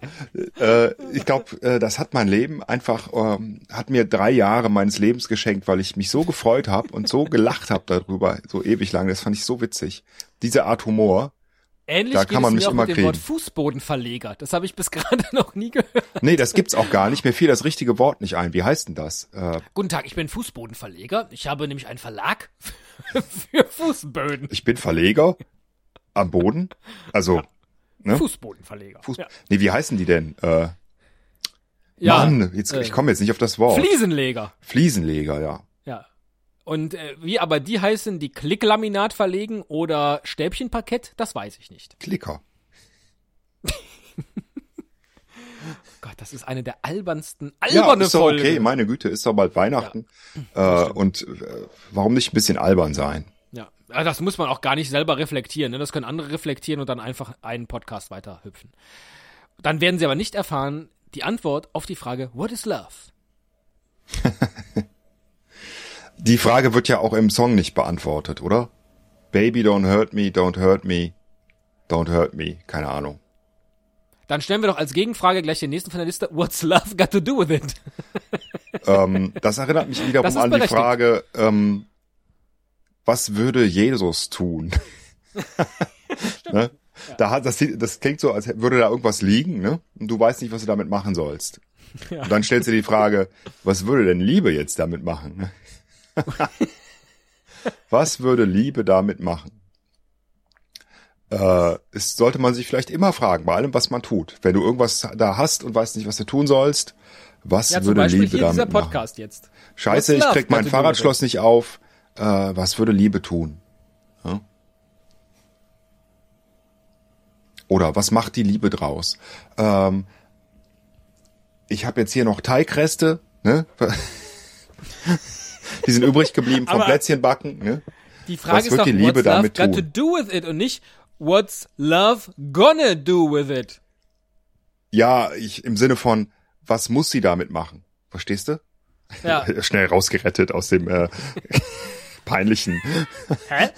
Äh, ich glaube, äh, das hat mein Leben einfach, ähm, hat mir drei Jahre meines Lebens geschenkt, weil ich mich so gefreut habe und so gelacht habe darüber, so ewig lang. Das fand ich so witzig. Diese Art Humor. Ähnlich Da kann man es mich mir auch immer mit dem Wort kriegen. Fußbodenverleger. Das habe ich bis *laughs* gerade noch nie gehört. Nee, das gibt's auch gar nicht. Mir fiel das richtige Wort nicht ein. Wie heißt denn das? Äh, Guten Tag, ich bin Fußbodenverleger. Ich habe nämlich einen Verlag *laughs* für Fußböden. ich bin Verleger am Boden. Also, ne? Fußbodenverleger. Fuß ja. Nee, wie heißen die denn? Äh, Ja, Mann, jetzt, äh, ich komme jetzt nicht auf das Wort. Fliesenleger. Fliesenleger, ja. Ja. Und äh, wie aber die heißen, die Klicklaminat verlegen oder Stäbchenparkett, das weiß ich nicht. Klicker. *laughs* Gott, das ist eine der albernsten, Ja, alberne ist doch Folge. okay. Meine Güte, ist doch bald Weihnachten. äh, und äh, warum nicht ein bisschen albern sein? Ja, das muss man auch gar nicht selber reflektieren. Ne? Das können andere reflektieren und dann einfach einen Podcast weiter hüpfen. Dann werden sie aber nicht erfahren die Antwort auf die Frage, what is love? *laughs* Die Frage wird ja auch im Song nicht beantwortet, oder? Baby, don't hurt me, don't hurt me, don't hurt me. Keine Ahnung. Dann stellen wir doch als Gegenfrage gleich den nächsten von der Liste, what's love got to do with it? *laughs* ähm, das erinnert mich wiederum Das an die. Frage, ähm, was würde Jesus tun? *laughs* ne? Da hat das, das klingt so, als würde da irgendwas liegen, ne? Und du weißt nicht, was du damit machen sollst. Und dann stellst du die Frage, was würde denn Liebe jetzt damit machen? ne? *laughs* was würde Liebe damit machen? Äh, es sollte man sich vielleicht immer fragen, bei allem, was man tut. Wenn du irgendwas da hast und weißt nicht, was du tun sollst, was Ja, würde Liebe damit machen? Scheiße, ich krieg mein Fahrradschloss nicht auf. Äh, was würde Liebe tun? Ja? Oder was macht die Liebe draus? Ähm, ich habe jetzt hier noch Teigreste, ne? *laughs* Die sind übrig geblieben vom Plätzchenbacken, ne? Die Frage Was ist wird doch, die Liebe what's love damit got to tun? do with it und nicht, what's love gonna do with it? Ja, ich im Sinne von, was muss sie damit machen? Verstehst du? Ja. *laughs* Schnell rausgerettet aus dem äh, peinlichen. Hä?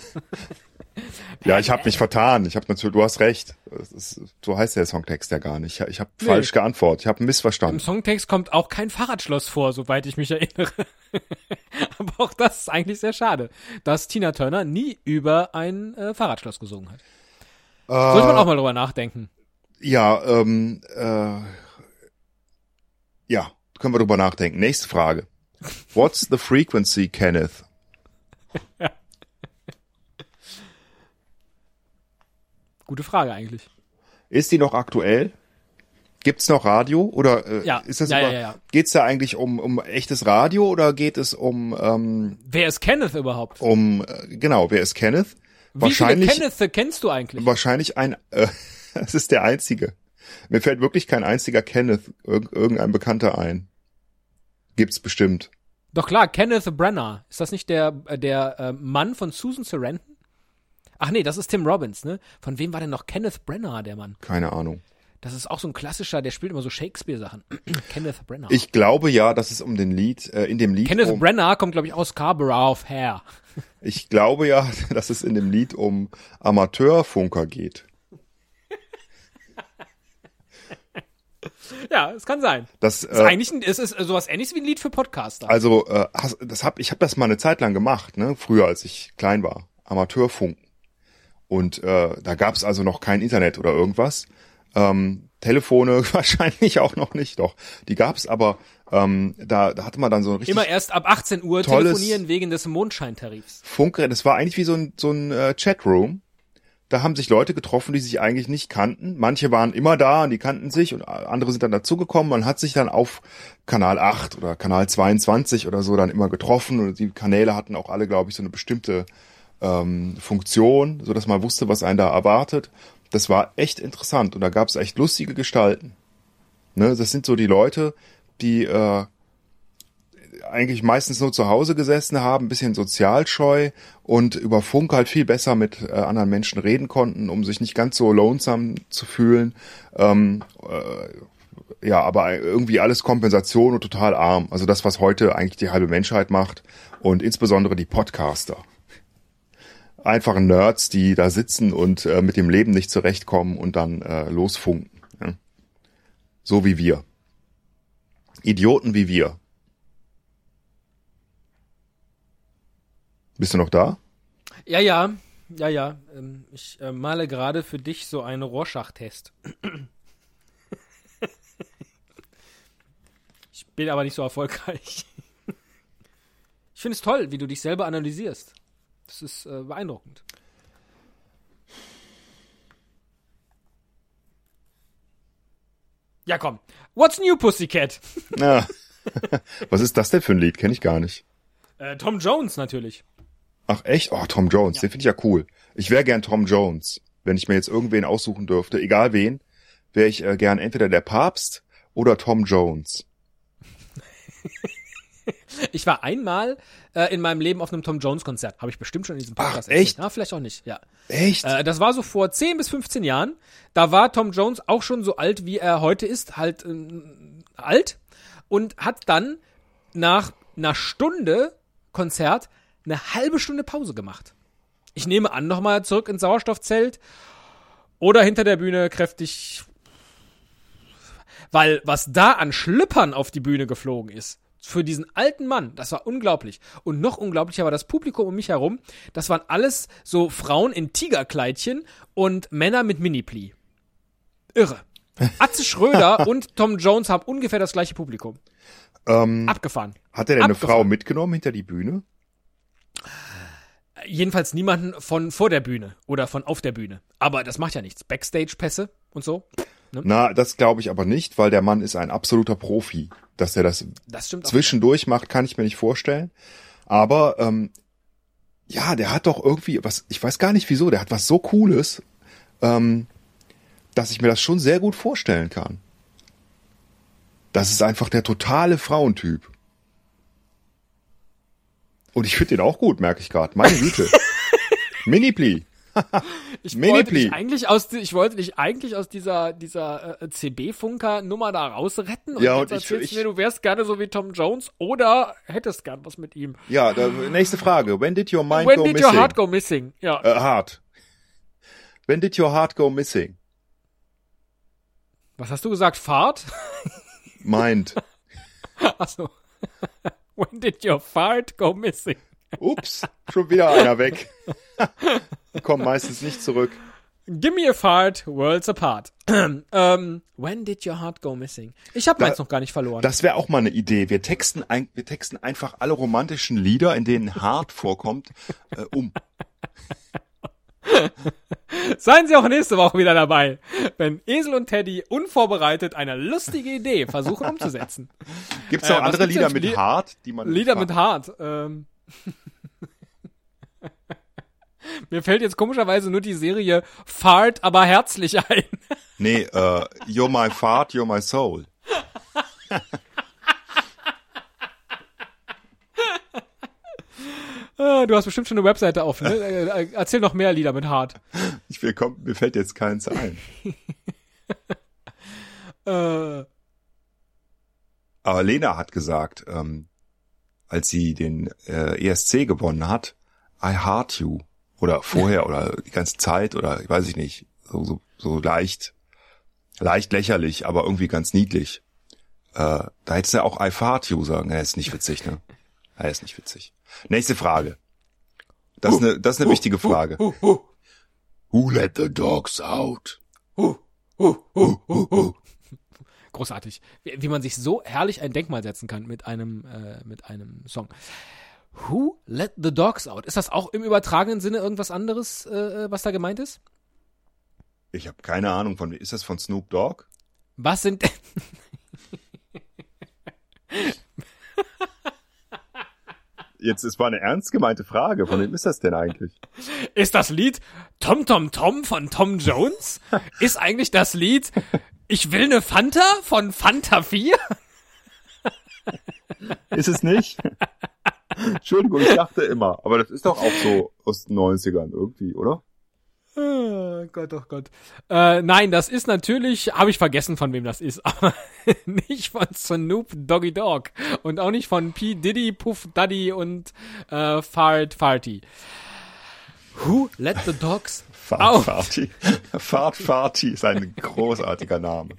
Ja, ich habe mich vertan. Ich habe natürlich, du hast recht. Ist, so heißt der Songtext ja gar nicht. Ich, habe falsch geantwortet. Ich habe Im missverstanden. Songtext kommt auch kein Fahrradschloss vor, soweit ich mich erinnere. *laughs* Aber auch das ist eigentlich sehr schade, dass Tina Turner nie über ein äh, Fahrradschloss gesungen hat. Sollte man auch mal drüber nachdenken. Ja, ähm, äh, ja, können wir drüber nachdenken. Nächste Frage. *laughs* What's the frequency, Kenneth? *laughs* Gute Frage eigentlich. Ist die noch aktuell? Gibt's noch Radio oder äh, Ja, ist das ja, über, ja, ja. geht's da eigentlich um um echtes Radio oder geht es um ähm, Wer ist Kenneth überhaupt? um äh, genau, wer ist Kenneth? Wie viele wahrscheinlich Kenneth kennst du eigentlich? wahrscheinlich ein äh, *laughs* es ist der einzige. Mir fällt wirklich kein einziger Kenneth irg irgendein Bekannter ein. Gibt's bestimmt. Doch klar, Kenneth Brenner. Ist das nicht der, äh, der äh, Mann von Susan Sarandon? Ach nee, das ist Tim Robbins, ne? Von wem war denn noch Kenneth Brenner, der Mann? Keine Ahnung. Das ist auch so ein klassischer, der spielt immer so Shakespeare-Sachen. *clears throat* Kenneth Brenner. Ich glaube ja, dass es um den Lied äh, in dem Lied Kenneth um, Brenner kommt, glaube ich, aus Scarborough of Hair. ich glaube ja, *laughs* dass es in dem Lied um Amateurfunker geht. *laughs* Ja, es kann sein. Das, Es ist äh, eigentlich ein, es ist sowas ähnliches wie ein Lied für Podcaster. Also, äh, hast, das hab, ich habe das mal eine Zeit lang gemacht, ne? Früher, als ich klein war. Amateurfunken. Und äh, da gab's also noch kein Internet oder irgendwas. Ähm, Telefone *laughs* wahrscheinlich auch noch nicht, doch. Die gab's, aber ähm, da, da hatte man dann so ein richtig Immer erst ab 18 Uhr telefonieren wegen des Mondscheintarifs. Funkgerät. Das war eigentlich wie so ein, so ein äh, Chatroom. Da haben sich Leute getroffen, die sich eigentlich nicht kannten. Manche waren immer da und die kannten sich und andere sind dann dazugekommen. Man hat sich dann auf Kanal 8 oder Kanal 22 oder so dann immer getroffen und die Kanäle hatten auch alle, glaube ich, so eine bestimmte ähm, Funktion, so dass man wusste, was einen da erwartet. Das war echt interessant und da gab es echt lustige Gestalten. Ne, das sind so die Leute, die äh, eigentlich meistens nur zu Hause gesessen haben, bisschen sozialscheu und über Funk halt viel besser mit äh, anderen Menschen reden konnten, um sich nicht ganz so lonesome zu fühlen. Ähm, äh, ja, aber irgendwie alles Kompensation und total arm. Also das, was heute eigentlich die halbe Menschheit macht und insbesondere die Podcaster. Einfache Nerds, die da sitzen und äh, mit dem Leben nicht zurechtkommen und dann äh, losfunken. So wie wir. Idioten wie wir. Bist du noch da? Ja, ja, ja, ja. Ähm, ich äh, male gerade für dich so einen Rorschach-Test. ich bin aber nicht so erfolgreich. Ich finde es toll, wie du dich selber analysierst. Das ist äh, beeindruckend. Ja, komm. What's new, Pussycat? Na, *laughs* was ist das denn für ein Lied? Kenn ich gar nicht. Äh, Tom Jones natürlich. Ach echt? Oh, Tom Jones, den finde ich ja cool. Ich wäre gern Tom Jones. Wenn ich mir jetzt irgendwen aussuchen dürfte, egal wen, wäre ich äh, gern entweder der Papst oder Tom Jones. Ich war einmal äh, in meinem Leben auf einem Tom Jones Konzert. Habe ich bestimmt schon in diesem Podcast Ach, echt? Ja, vielleicht auch nicht. Ja. Echt? Äh, das war so vor 10 bis 15 Jahren. Da war Tom Jones auch schon so alt, wie er heute ist, halt ähm, alt. Und hat dann nach einer Stunde Konzert eine halbe Stunde Pause gemacht. Ich nehme an, nochmal zurück ins Sauerstoffzelt oder hinter der Bühne kräftig. Weil was da an Schlüppern auf die Bühne geflogen ist, für diesen alten Mann, das war unglaublich. Und noch unglaublicher war das Publikum um mich herum. Das waren alles so Frauen in Tigerkleidchen und Männer mit Mini-Pli. Irre. *laughs* Atze Schröder und Tom Jones haben ungefähr das gleiche Publikum. ähm, Abgefahren. hat er denn eine abgefahren. Frau mitgenommen hinter die Bühne? Jedenfalls niemanden von vor der Bühne oder von auf der Bühne. Aber das macht ja nichts. Backstage-Pässe und so. Na, das glaube ich aber nicht, weil der Mann ist ein absoluter Profi. Dass er das Das zwischendurch macht, kann ich mir nicht vorstellen. Aber ähm, ja, der hat doch irgendwie was, ich weiß gar nicht wieso, der hat was so Cooles, ähm, dass ich mir das schon sehr gut vorstellen kann. Das ist einfach der totale Frauentyp. Und ich finde den auch gut, merke ich gerade. Meine Güte. *laughs* Mini-Pli. Ich Mini wollte, dich eigentlich aus, ich wollte dich eigentlich aus dieser, dieser äh, CB-Funker-Nummer da rausretten. Und Ja, jetzt und ich- erzählst ich- du mir, du wärst gerne so wie Tom Jones oder hättest gern was mit ihm. Ja, da, nächste Frage. When did your mind When go did missing? your heart go missing? Ja. Äh, heart. When did your heart go missing? Was hast du gesagt? Fahrt? Mind. *laughs* Achso. *laughs* When did your fart go missing? Ups, schon wieder einer weg. Kommt meistens nicht zurück. Give me a fart, worlds apart. *clears throat* ähm, when did your heart go missing? Ich habe meins noch gar nicht verloren. Das wäre auch mal eine Idee. Wir texten, ein, wir texten einfach alle romantischen Lieder, in denen Hart vorkommt, äh, um. *laughs* Seien Sie auch nächste Woche wieder dabei, wenn Esel und Teddy unvorbereitet eine lustige Idee versuchen umzusetzen. *laughs* Gibt's Äh, noch was andere Lieder mit Lied- Hart, die man Lieder mit Hart. Ähm. *laughs* Mir fällt jetzt komischerweise nur die Serie Fart, aber herzlich ein. Nee, äh, You're my fart, you're my soul. Ah, Du hast bestimmt schon eine Webseite auf. Ne? Äh, äh, Erzähl noch mehr Lieder mit Hart. Ich will, komm, mir fällt jetzt keins ein. *laughs* Äh, Aber Lena hat gesagt, ähm, als sie den äh, ESC gewonnen hat, I heart you. Oder vorher oder die ganze Zeit oder weiß ich nicht. So, so, so leicht, leicht lächerlich, aber irgendwie ganz niedlich. Äh, da hättest du ja auch I fart you sagen. Ja, ist nicht witzig, ne? Ja, ist nicht witzig. Nächste Frage. Das ist eine, das ist eine wichtige Frage. Who let the dogs out? großartig. Wie, wie man sich so herrlich ein Denkmal setzen kann mit einem, äh, mit einem Song. Who let the dogs out? Ist das auch im übertragenen Sinne irgendwas anderes, äh, was da gemeint ist? Ich habe keine Ahnung von, ist das von Snoop Dogg? Was sind Jetzt ist mal eine ernst gemeinte Frage. Von wem ist das denn eigentlich? Ist das Lied Tom Tom Tom von Tom Jones? Ist eigentlich das Lied Ich will ne Fanta von Fanta 4? Ist es nicht? Entschuldigung, ich dachte immer. Aber das ist doch auch so aus den 90ern irgendwie, oder? Oh Gott, oh Gott. Äh, nein, das ist natürlich, habe ich vergessen, von wem das ist, *laughs* aber nicht von Snoop Doggy Dogg und auch nicht von P. Diddy, Puff Daddy und äh, Fart Farty. Who let the dogs out? Fahrtfarty. *laughs* Fahrtfarty ist ein großartiger Name.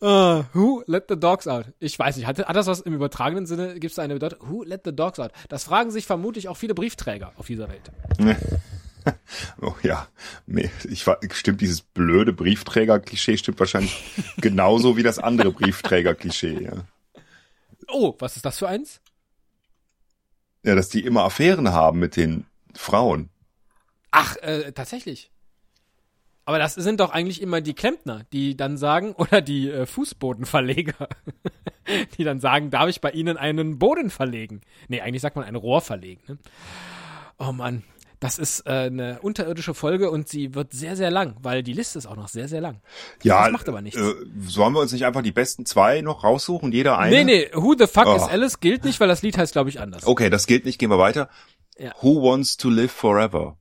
Uh, *laughs* who let the dogs out? Ich weiß nicht, hat, hat das was im übertragenen Sinne? Gibt es da eine Bedeutung? Who let the dogs out? Das fragen sich vermutlich auch viele Briefträger auf dieser Welt. *laughs* Oh ja, ich war, stimmt dieses blöde Briefträger-Klischee stimmt wahrscheinlich *laughs* genauso wie das andere Briefträger-Klischee. Ja. Oh, was ist das für eins? ja, dass die immer Affären haben mit den Frauen. Ach, äh, tatsächlich. Aber das sind doch eigentlich immer die Klempner, die dann sagen, oder die äh, Fußbodenverleger, *laughs* die dann sagen, darf ich bei Ihnen einen Boden verlegen? Nee, eigentlich sagt man ein Rohr verlegen. Ne? Oh Mann, das ist äh, eine unterirdische Folge und sie wird sehr, sehr lang, weil die Liste ist auch noch sehr, sehr lang. Ja, Das macht aber nichts. Äh, sollen wir uns nicht einfach die besten zwei noch raussuchen, jeder eine? Nee, nee, Who the fuck Oh. is Alice gilt nicht, weil das Lied heißt, glaube ich, anders. Okay, das gilt nicht, gehen wir weiter. Ja. Who wants to live forever?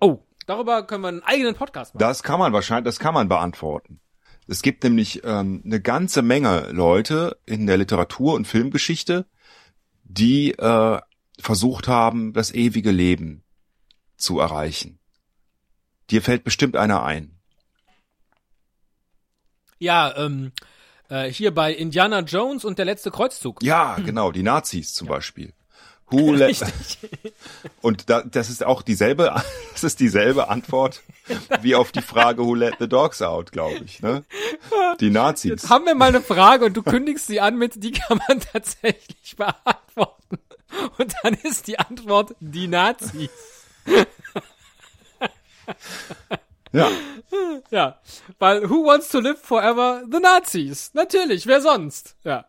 Oh, darüber können wir einen eigenen Podcast machen. Das kann man wahrscheinlich, das kann man beantworten. Es gibt nämlich ähm, eine ganze Menge Leute in der Literatur- und Filmgeschichte, die äh, versucht haben, das ewige Leben zu erreichen. Dir fällt bestimmt einer ein. Ja, ähm, äh, hier bei Indiana Jones und der letzte Kreuzzug. Ja, genau, die Nazis zum Beispiel. Who und da, das ist auch dieselbe, *laughs* das ist dieselbe Antwort wie auf die Frage Who let the dogs out, glaube ich. Ne? Die Nazis. Jetzt haben wir mal eine Frage und du kündigst sie an mit, die kann man tatsächlich beantworten. Und dann ist die Antwort die Nazis. Ja, Ja, weil who wants to live forever? The Nazis. Natürlich, wer sonst? Ja.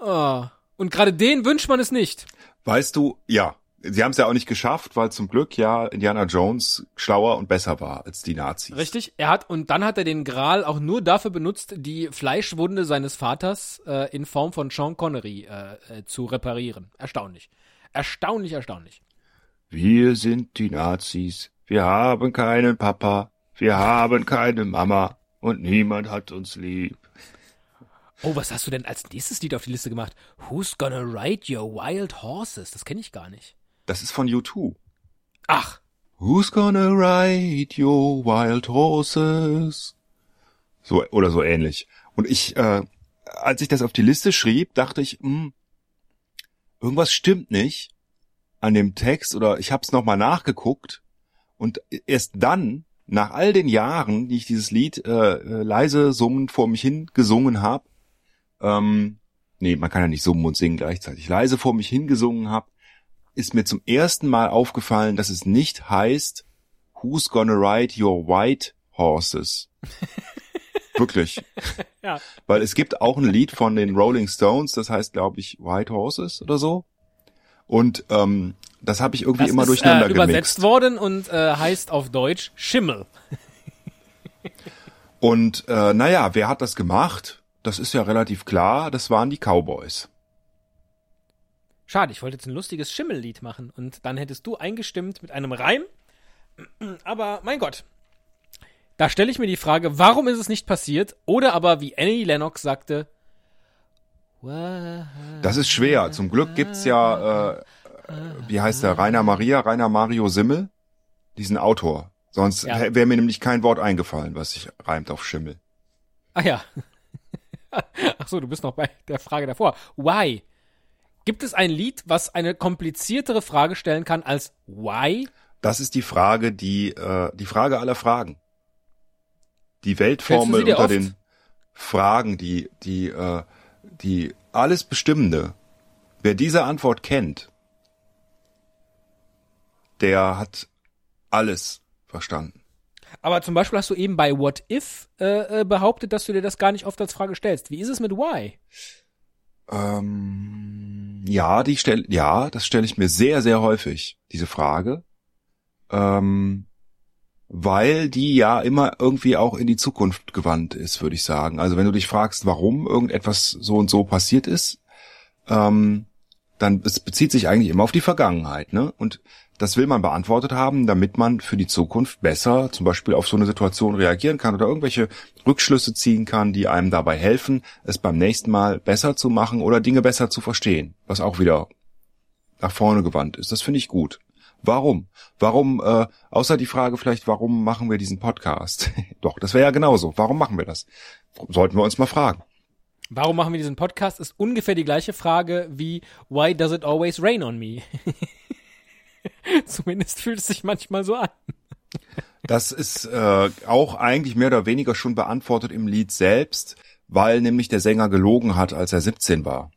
Oh. Und gerade denen wünscht man es nicht. weißt du, ja, sie haben es ja auch nicht geschafft, weil zum Glück ja Indiana Jones schlauer und besser war als die Nazis. Richtig? Er hat, und dann hat er den Gral auch nur dafür benutzt, die Fleischwunde seines Vaters äh, in Form von Sean Connery äh, äh, zu reparieren. Erstaunlich. Erstaunlich, erstaunlich. Wir sind die Nazis. Wir haben keinen Papa. Wir haben keine Mama. Und niemand hat uns lieb. Oh, was hast du denn als nächstes Lied auf die Liste gemacht? Who's gonna ride your wild horses? Das kenne ich gar nicht. Das ist von U2. Ach, Who's gonna ride your wild horses? So, oder so ähnlich. Und ich, äh, als ich das auf die Liste schrieb, dachte ich, hm, irgendwas stimmt nicht an dem Text oder ich habe es nochmal nachgeguckt und erst dann, nach all den Jahren, die ich dieses Lied äh, äh, leise summend vor mich hin gesungen habe, ähm, nee, man kann ja nicht summen und singen gleichzeitig, leise vor mich hingesungen habe, ist mir zum ersten Mal aufgefallen, dass es nicht heißt, Who's gonna ride your white horses? *laughs* Wirklich. Ja. Weil es gibt auch ein Lied von den Rolling Stones, das heißt, glaube ich, White Horses oder so. Und ähm, das habe ich irgendwie das immer ist durcheinander äh, übersetzt gemixt. worden und äh, heißt auf Deutsch Schimmel. *laughs* Und äh, naja, wer hat das gemacht? Das ist ja relativ klar, das waren die Cowboys. Schade, ich wollte jetzt ein lustiges Schimmellied machen und dann hättest du eingestimmt mit einem Reim. *clears throat* Aber mein Gott. Da stelle ich mir die Frage, warum ist es nicht passiert? Oder aber, wie Annie Lennox sagte, Das ist schwer. Zum Glück gibt's ja, äh, wie heißt der, Rainer Maria, Rainer Mario Simmel, diesen Autor. Sonst Ja. wäre mir nämlich kein Wort eingefallen, was sich reimt auf Schimmel. Ah ja. *laughs* Ach so, du bist noch bei der Frage davor. Why? Gibt es ein Lied, was eine kompliziertere Frage stellen kann als Why? Das ist die Frage, die, äh, die Frage aller Fragen. Die Weltformel unter oft? den Fragen, die, die, äh, die alles Bestimmende. Wer diese Antwort kennt, der hat alles verstanden. Aber zum Beispiel hast du eben bei What If äh, äh, behauptet, dass du dir das gar nicht oft als Frage stellst. Wie ist es mit Why? Ähm, ja, die stell, ja, das stelle ich mir sehr, sehr häufig, diese Frage. Ähm, weil die ja immer irgendwie auch in die Zukunft gewandt ist, würde ich sagen. Also wenn du dich fragst, warum irgendetwas so und so passiert ist, ähm, dann es bezieht sich eigentlich immer auf die Vergangenheit, ne? Und das will man beantwortet haben, damit man für die Zukunft besser zum Beispiel auf so eine Situation reagieren kann oder irgendwelche Rückschlüsse ziehen kann, die einem dabei helfen, es beim nächsten Mal besser zu machen oder Dinge besser zu verstehen, was auch wieder nach vorne gewandt ist. Das finde ich gut. Warum? Warum, äh, außer die Frage vielleicht, warum machen wir diesen Podcast? *laughs* Doch, das wäre ja genauso. Warum machen wir das? Sollten wir uns mal fragen. Warum machen wir diesen Podcast? Ist ungefähr die gleiche Frage wie Why does it always rain on me? *laughs* Zumindest fühlt es sich manchmal so an. Das ist äh, auch eigentlich mehr oder weniger schon beantwortet im Lied selbst, weil nämlich der Sänger gelogen hat, als er 17 war.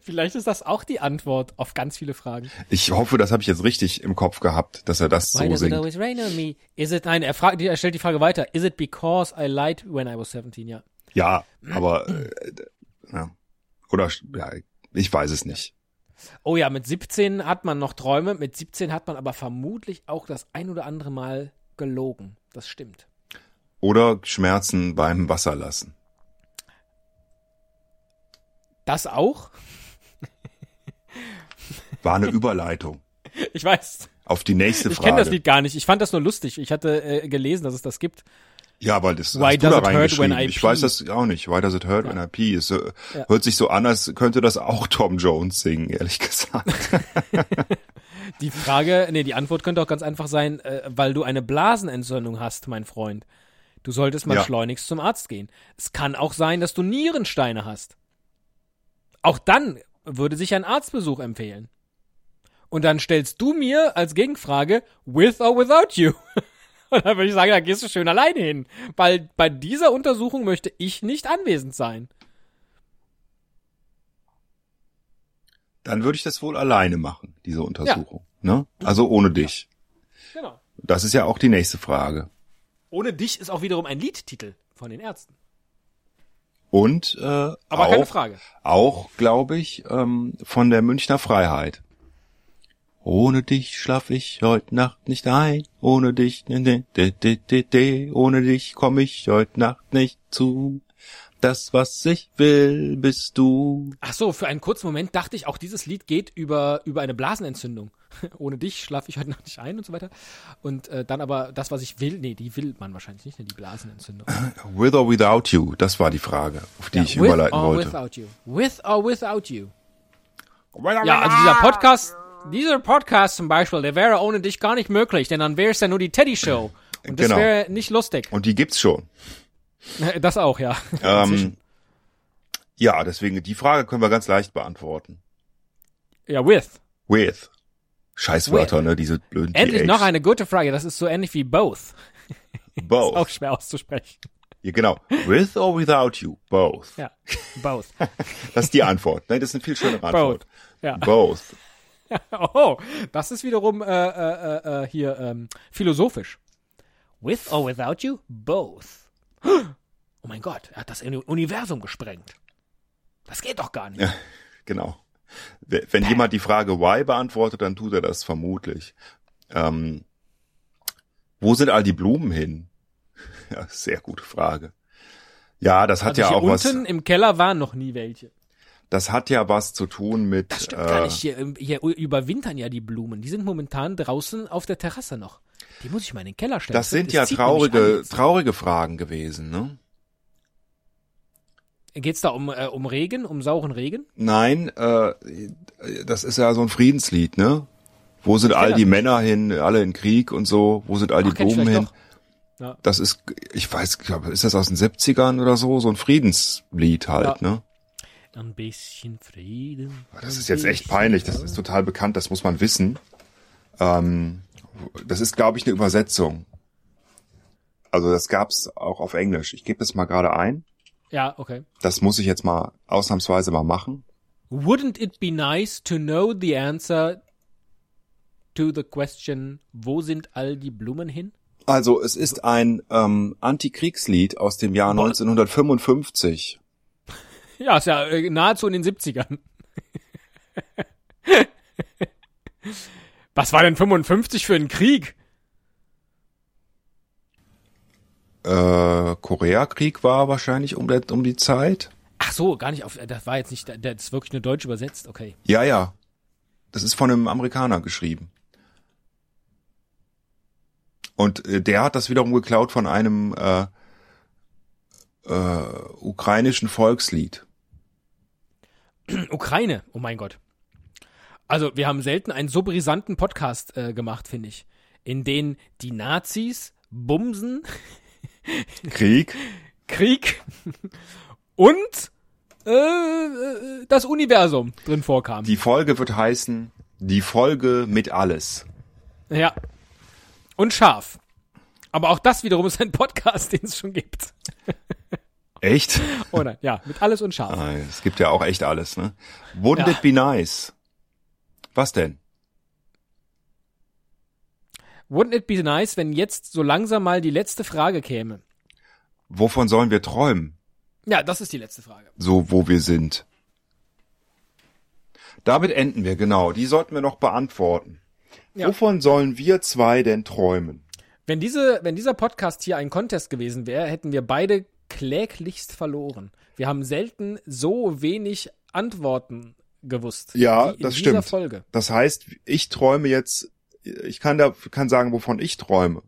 Vielleicht ist das auch die Antwort auf ganz viele Fragen. Ich hoffe, das habe ich jetzt richtig im Kopf gehabt, dass er das Why so does it singt. always rain on me? Is it, nein, er, fragt, er stellt die Frage weiter. Is it because I lied when I was 17? Ja. Ja, aber äh, ja. oder ja, ich weiß es nicht. Oh ja, mit 17 hat man noch Träume, mit 17 hat man aber vermutlich auch das ein oder andere Mal gelogen. Das stimmt. Oder Schmerzen beim Wasserlassen. Das auch? War eine Überleitung Ich weiß. auf die nächste Ich Frage. kenne das Lied gar nicht. Ich fand das nur lustig. Ich hatte äh, gelesen, dass es das gibt. Ja, aber das Why hast du da reingeschrieben. when I Ich weiß das auch nicht. Why does it hurt when I pee? Es äh, Ja. hört sich so an, als könnte das auch Tom Jones singen, ehrlich *laughs* gesagt. *laughs* Die Frage, nee, die Antwort könnte auch ganz einfach sein, äh, weil du eine Blasenentzündung hast, mein Freund. Du solltest mal Ja. schleunigst zum Arzt gehen. Es kann auch sein, dass du Nierensteine hast. Auch dann würde sich ein Arztbesuch empfehlen. Und dann stellst du mir als Gegenfrage, with or without you? *laughs* Und dann würde ich sagen, da gehst du schön alleine hin. Weil bei dieser Untersuchung möchte ich nicht anwesend sein. Dann würde ich das wohl alleine machen, diese Untersuchung. Ne? Also ohne dich. Genau. Das ist ja auch die nächste Frage. Ohne dich ist auch wiederum ein Liedtitel von den Ärzten. Und äh, Aber auch, keine Frage. auch glaube ich, ähm, von der Münchner Freiheit. Ohne dich schlaf ich heute Nacht nicht ein. Ohne dich, ne, ne, de, de, de, de. ohne dich komm ich heute Nacht nicht zu. Das, was ich will, bist du. Ach so, für einen kurzen Moment dachte ich auch, dieses Lied geht über, über eine Blasenentzündung. *laughs* Ohne dich schlafe ich heute Nacht nicht ein und so weiter. Und äh, dann aber das, was ich will, nee, die will man wahrscheinlich nicht, ne, die Blasenentzündung. *clears throat* With or without you, das war die Frage, auf die ich with überleiten or wollte. without you. With or without you. Ja, also dieser Podcast, dieser Podcast zum Beispiel, der wäre ohne dich gar nicht möglich, denn dann wäre es ja nur die Teddy Show. Und das Genau. wäre nicht lustig. Und die gibt's schon. *laughs* Das auch, ja. Ähm, ja, deswegen, die Frage können wir ganz leicht beantworten. Ja, with. With. Scheißwörter, ne, diese blöden Endlich THs. noch eine gute Frage. Das ist so ähnlich wie both. *laughs* Both. Auch schwer auszusprechen. Ja, genau. With or without you? Both. Ja, both. *laughs* Das ist die Antwort. Nein, das ist eine viel schönere Antwort. Ja. Both. Oh, das ist wiederum äh, äh, äh, äh, hier ähm, philosophisch. With or without you? Both. *gasps* Oh mein Gott, er hat das Uni- Universum gesprengt. Das geht doch gar nicht. Ja. Genau. Wenn jemand die Frage why beantwortet, dann tut er das vermutlich. Ähm, wo sind all die Blumen hin? *laughs* Ja, sehr gute Frage. Ja, das hat Also ja auch was. unten im Keller waren noch nie welche. Das hat ja was zu tun mit. Das stimmt gar äh, nicht. Hier, hier überwintern ja die Blumen. Die sind momentan draußen auf der Terrasse noch. Die muss ich mal in den Keller stellen. Das sind ja traurige, traurige Fragen gewesen, ne? Geht's da um, äh, um Regen, um sauren Regen? Nein, äh, das ist ja so ein Friedenslied, ne? Wo sind all die das Männer hin, alle in Krieg und so? Wo sind all die Ach, hin? Ja. Das ist, ich weiß, ich glaube, ist das aus den 70ern oder so? So ein Friedenslied halt, Ja. ne? Ein bisschen Frieden. Das ist jetzt echt peinlich, das ist total bekannt, das muss man wissen. Ähm, das ist, glaube ich, eine Übersetzung. Also das gab's auch auf Englisch. Ich gebe das mal gerade ein. Ja, okay. Das muss ich jetzt mal ausnahmsweise mal machen. Wouldn't it be nice to know the answer to the question, wo sind all die Blumen hin? Also es ist ein ähm, Antikriegslied aus dem Jahr 1955. *laughs* Ja, ist ja äh, nahezu in den 70ern. *laughs* Was war denn 55 für ein Krieg? Äh, Koreakrieg war wahrscheinlich um, der, um die Zeit. Ach so, gar nicht auf, das war jetzt nicht, das ist wirklich nur deutsch übersetzt, okay. Ja, ja. Das ist von einem Amerikaner geschrieben. Und äh, der hat das wiederum geklaut von einem äh, äh, ukrainischen Volkslied. *clears throat* Ukraine, oh mein Gott. Also, wir haben selten einen so brisanten Podcast äh, gemacht, finde ich. In denen die Nazis bumsen, *laughs* Krieg. Krieg und äh, äh, das Universum drin vorkam. Die Folge wird heißen Die Folge mit alles. ja. Und scharf. Aber auch das wiederum ist ein Podcast, *laughs* den es schon gibt. Echt? Oder? Ja, mit alles und scharf. Ah, Es gibt ja auch echt alles, ne? Wouldn't Ja. it be nice? Was denn? Wouldn't it be nice, wenn jetzt so langsam mal die letzte Frage käme? Wovon sollen wir träumen? Ja, das ist die letzte Frage. So, wo wir sind. Damit enden wir, genau. Die sollten wir noch beantworten. Ja. Wovon sollen wir zwei denn träumen? Wenn diese, wenn dieser Podcast hier ein Contest gewesen wäre, hätten wir beide kläglichst verloren. Wir haben selten so wenig Antworten gewusst. Ja, in das dieser stimmt. Folge. Das heißt, ich träume jetzt, ich kann da, kann sagen, wovon ich träume.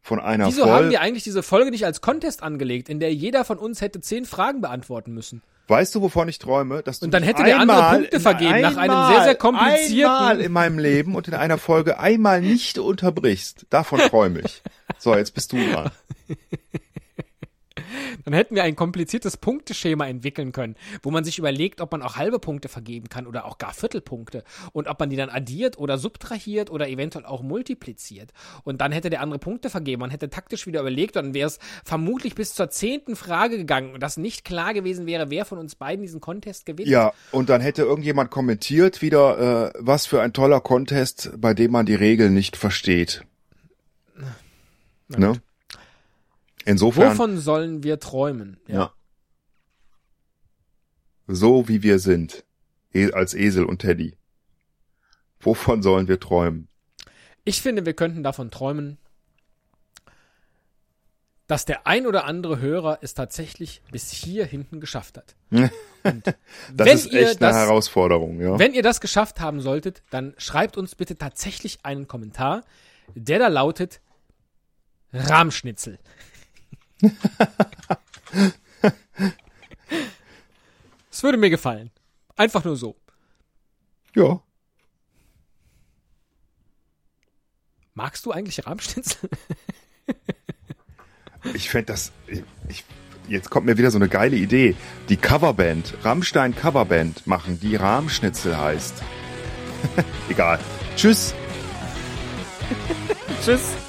Von einer Wieso voll, haben wir eigentlich diese Folge nicht als Contest angelegt, in der jeder von uns hätte zehn Fragen beantworten müssen? weißt du, wovon ich träume? Dass du Und dann hätte der andere einmal- Punkte vergeben nach einem einmal- sehr, sehr komplizierten- Einmal in meinem Leben und in einer Folge einmal nicht unterbrichst. Davon träume ich. So, jetzt bist du dran. *laughs* Dann hätten wir ein kompliziertes Punkteschema entwickeln können, wo man sich überlegt, ob man auch halbe Punkte vergeben kann oder auch gar Viertelpunkte und ob man die dann addiert oder subtrahiert oder eventuell auch multipliziert. Und dann hätte der andere Punkte vergeben. Man hätte taktisch wieder überlegt, dann wäre es vermutlich bis zur zehnten Frage gegangen und das nicht klar gewesen wäre, wer von uns beiden diesen Contest gewinnt. Ja, und dann hätte irgendjemand kommentiert wieder, äh, was für ein toller Contest, bei dem man die Regeln nicht versteht. Ne? Insofern, Wovon sollen wir träumen? ja. So wie wir sind, e als Esel und Teddy. Wovon sollen wir träumen? Ich finde, wir könnten davon träumen, dass der ein oder andere Hörer es tatsächlich bis hier hinten geschafft hat. *laughs* Das wenn ist ihr echt eine das- Herausforderung, ja. Wenn ihr das geschafft haben solltet, dann schreibt uns bitte tatsächlich einen Kommentar, der da lautet Rahmschnitzel. *laughs* Es würde mir gefallen. Einfach nur so. ja. Magst du eigentlich Rahmschnitzel? *laughs* Ich fände das, ich, jetzt kommt mir wieder so eine geile Idee. Die Coverband, Rammstein Coverband machen, die Rahmschnitzel heißt. *laughs* Egal. Tschüss. Tschüss.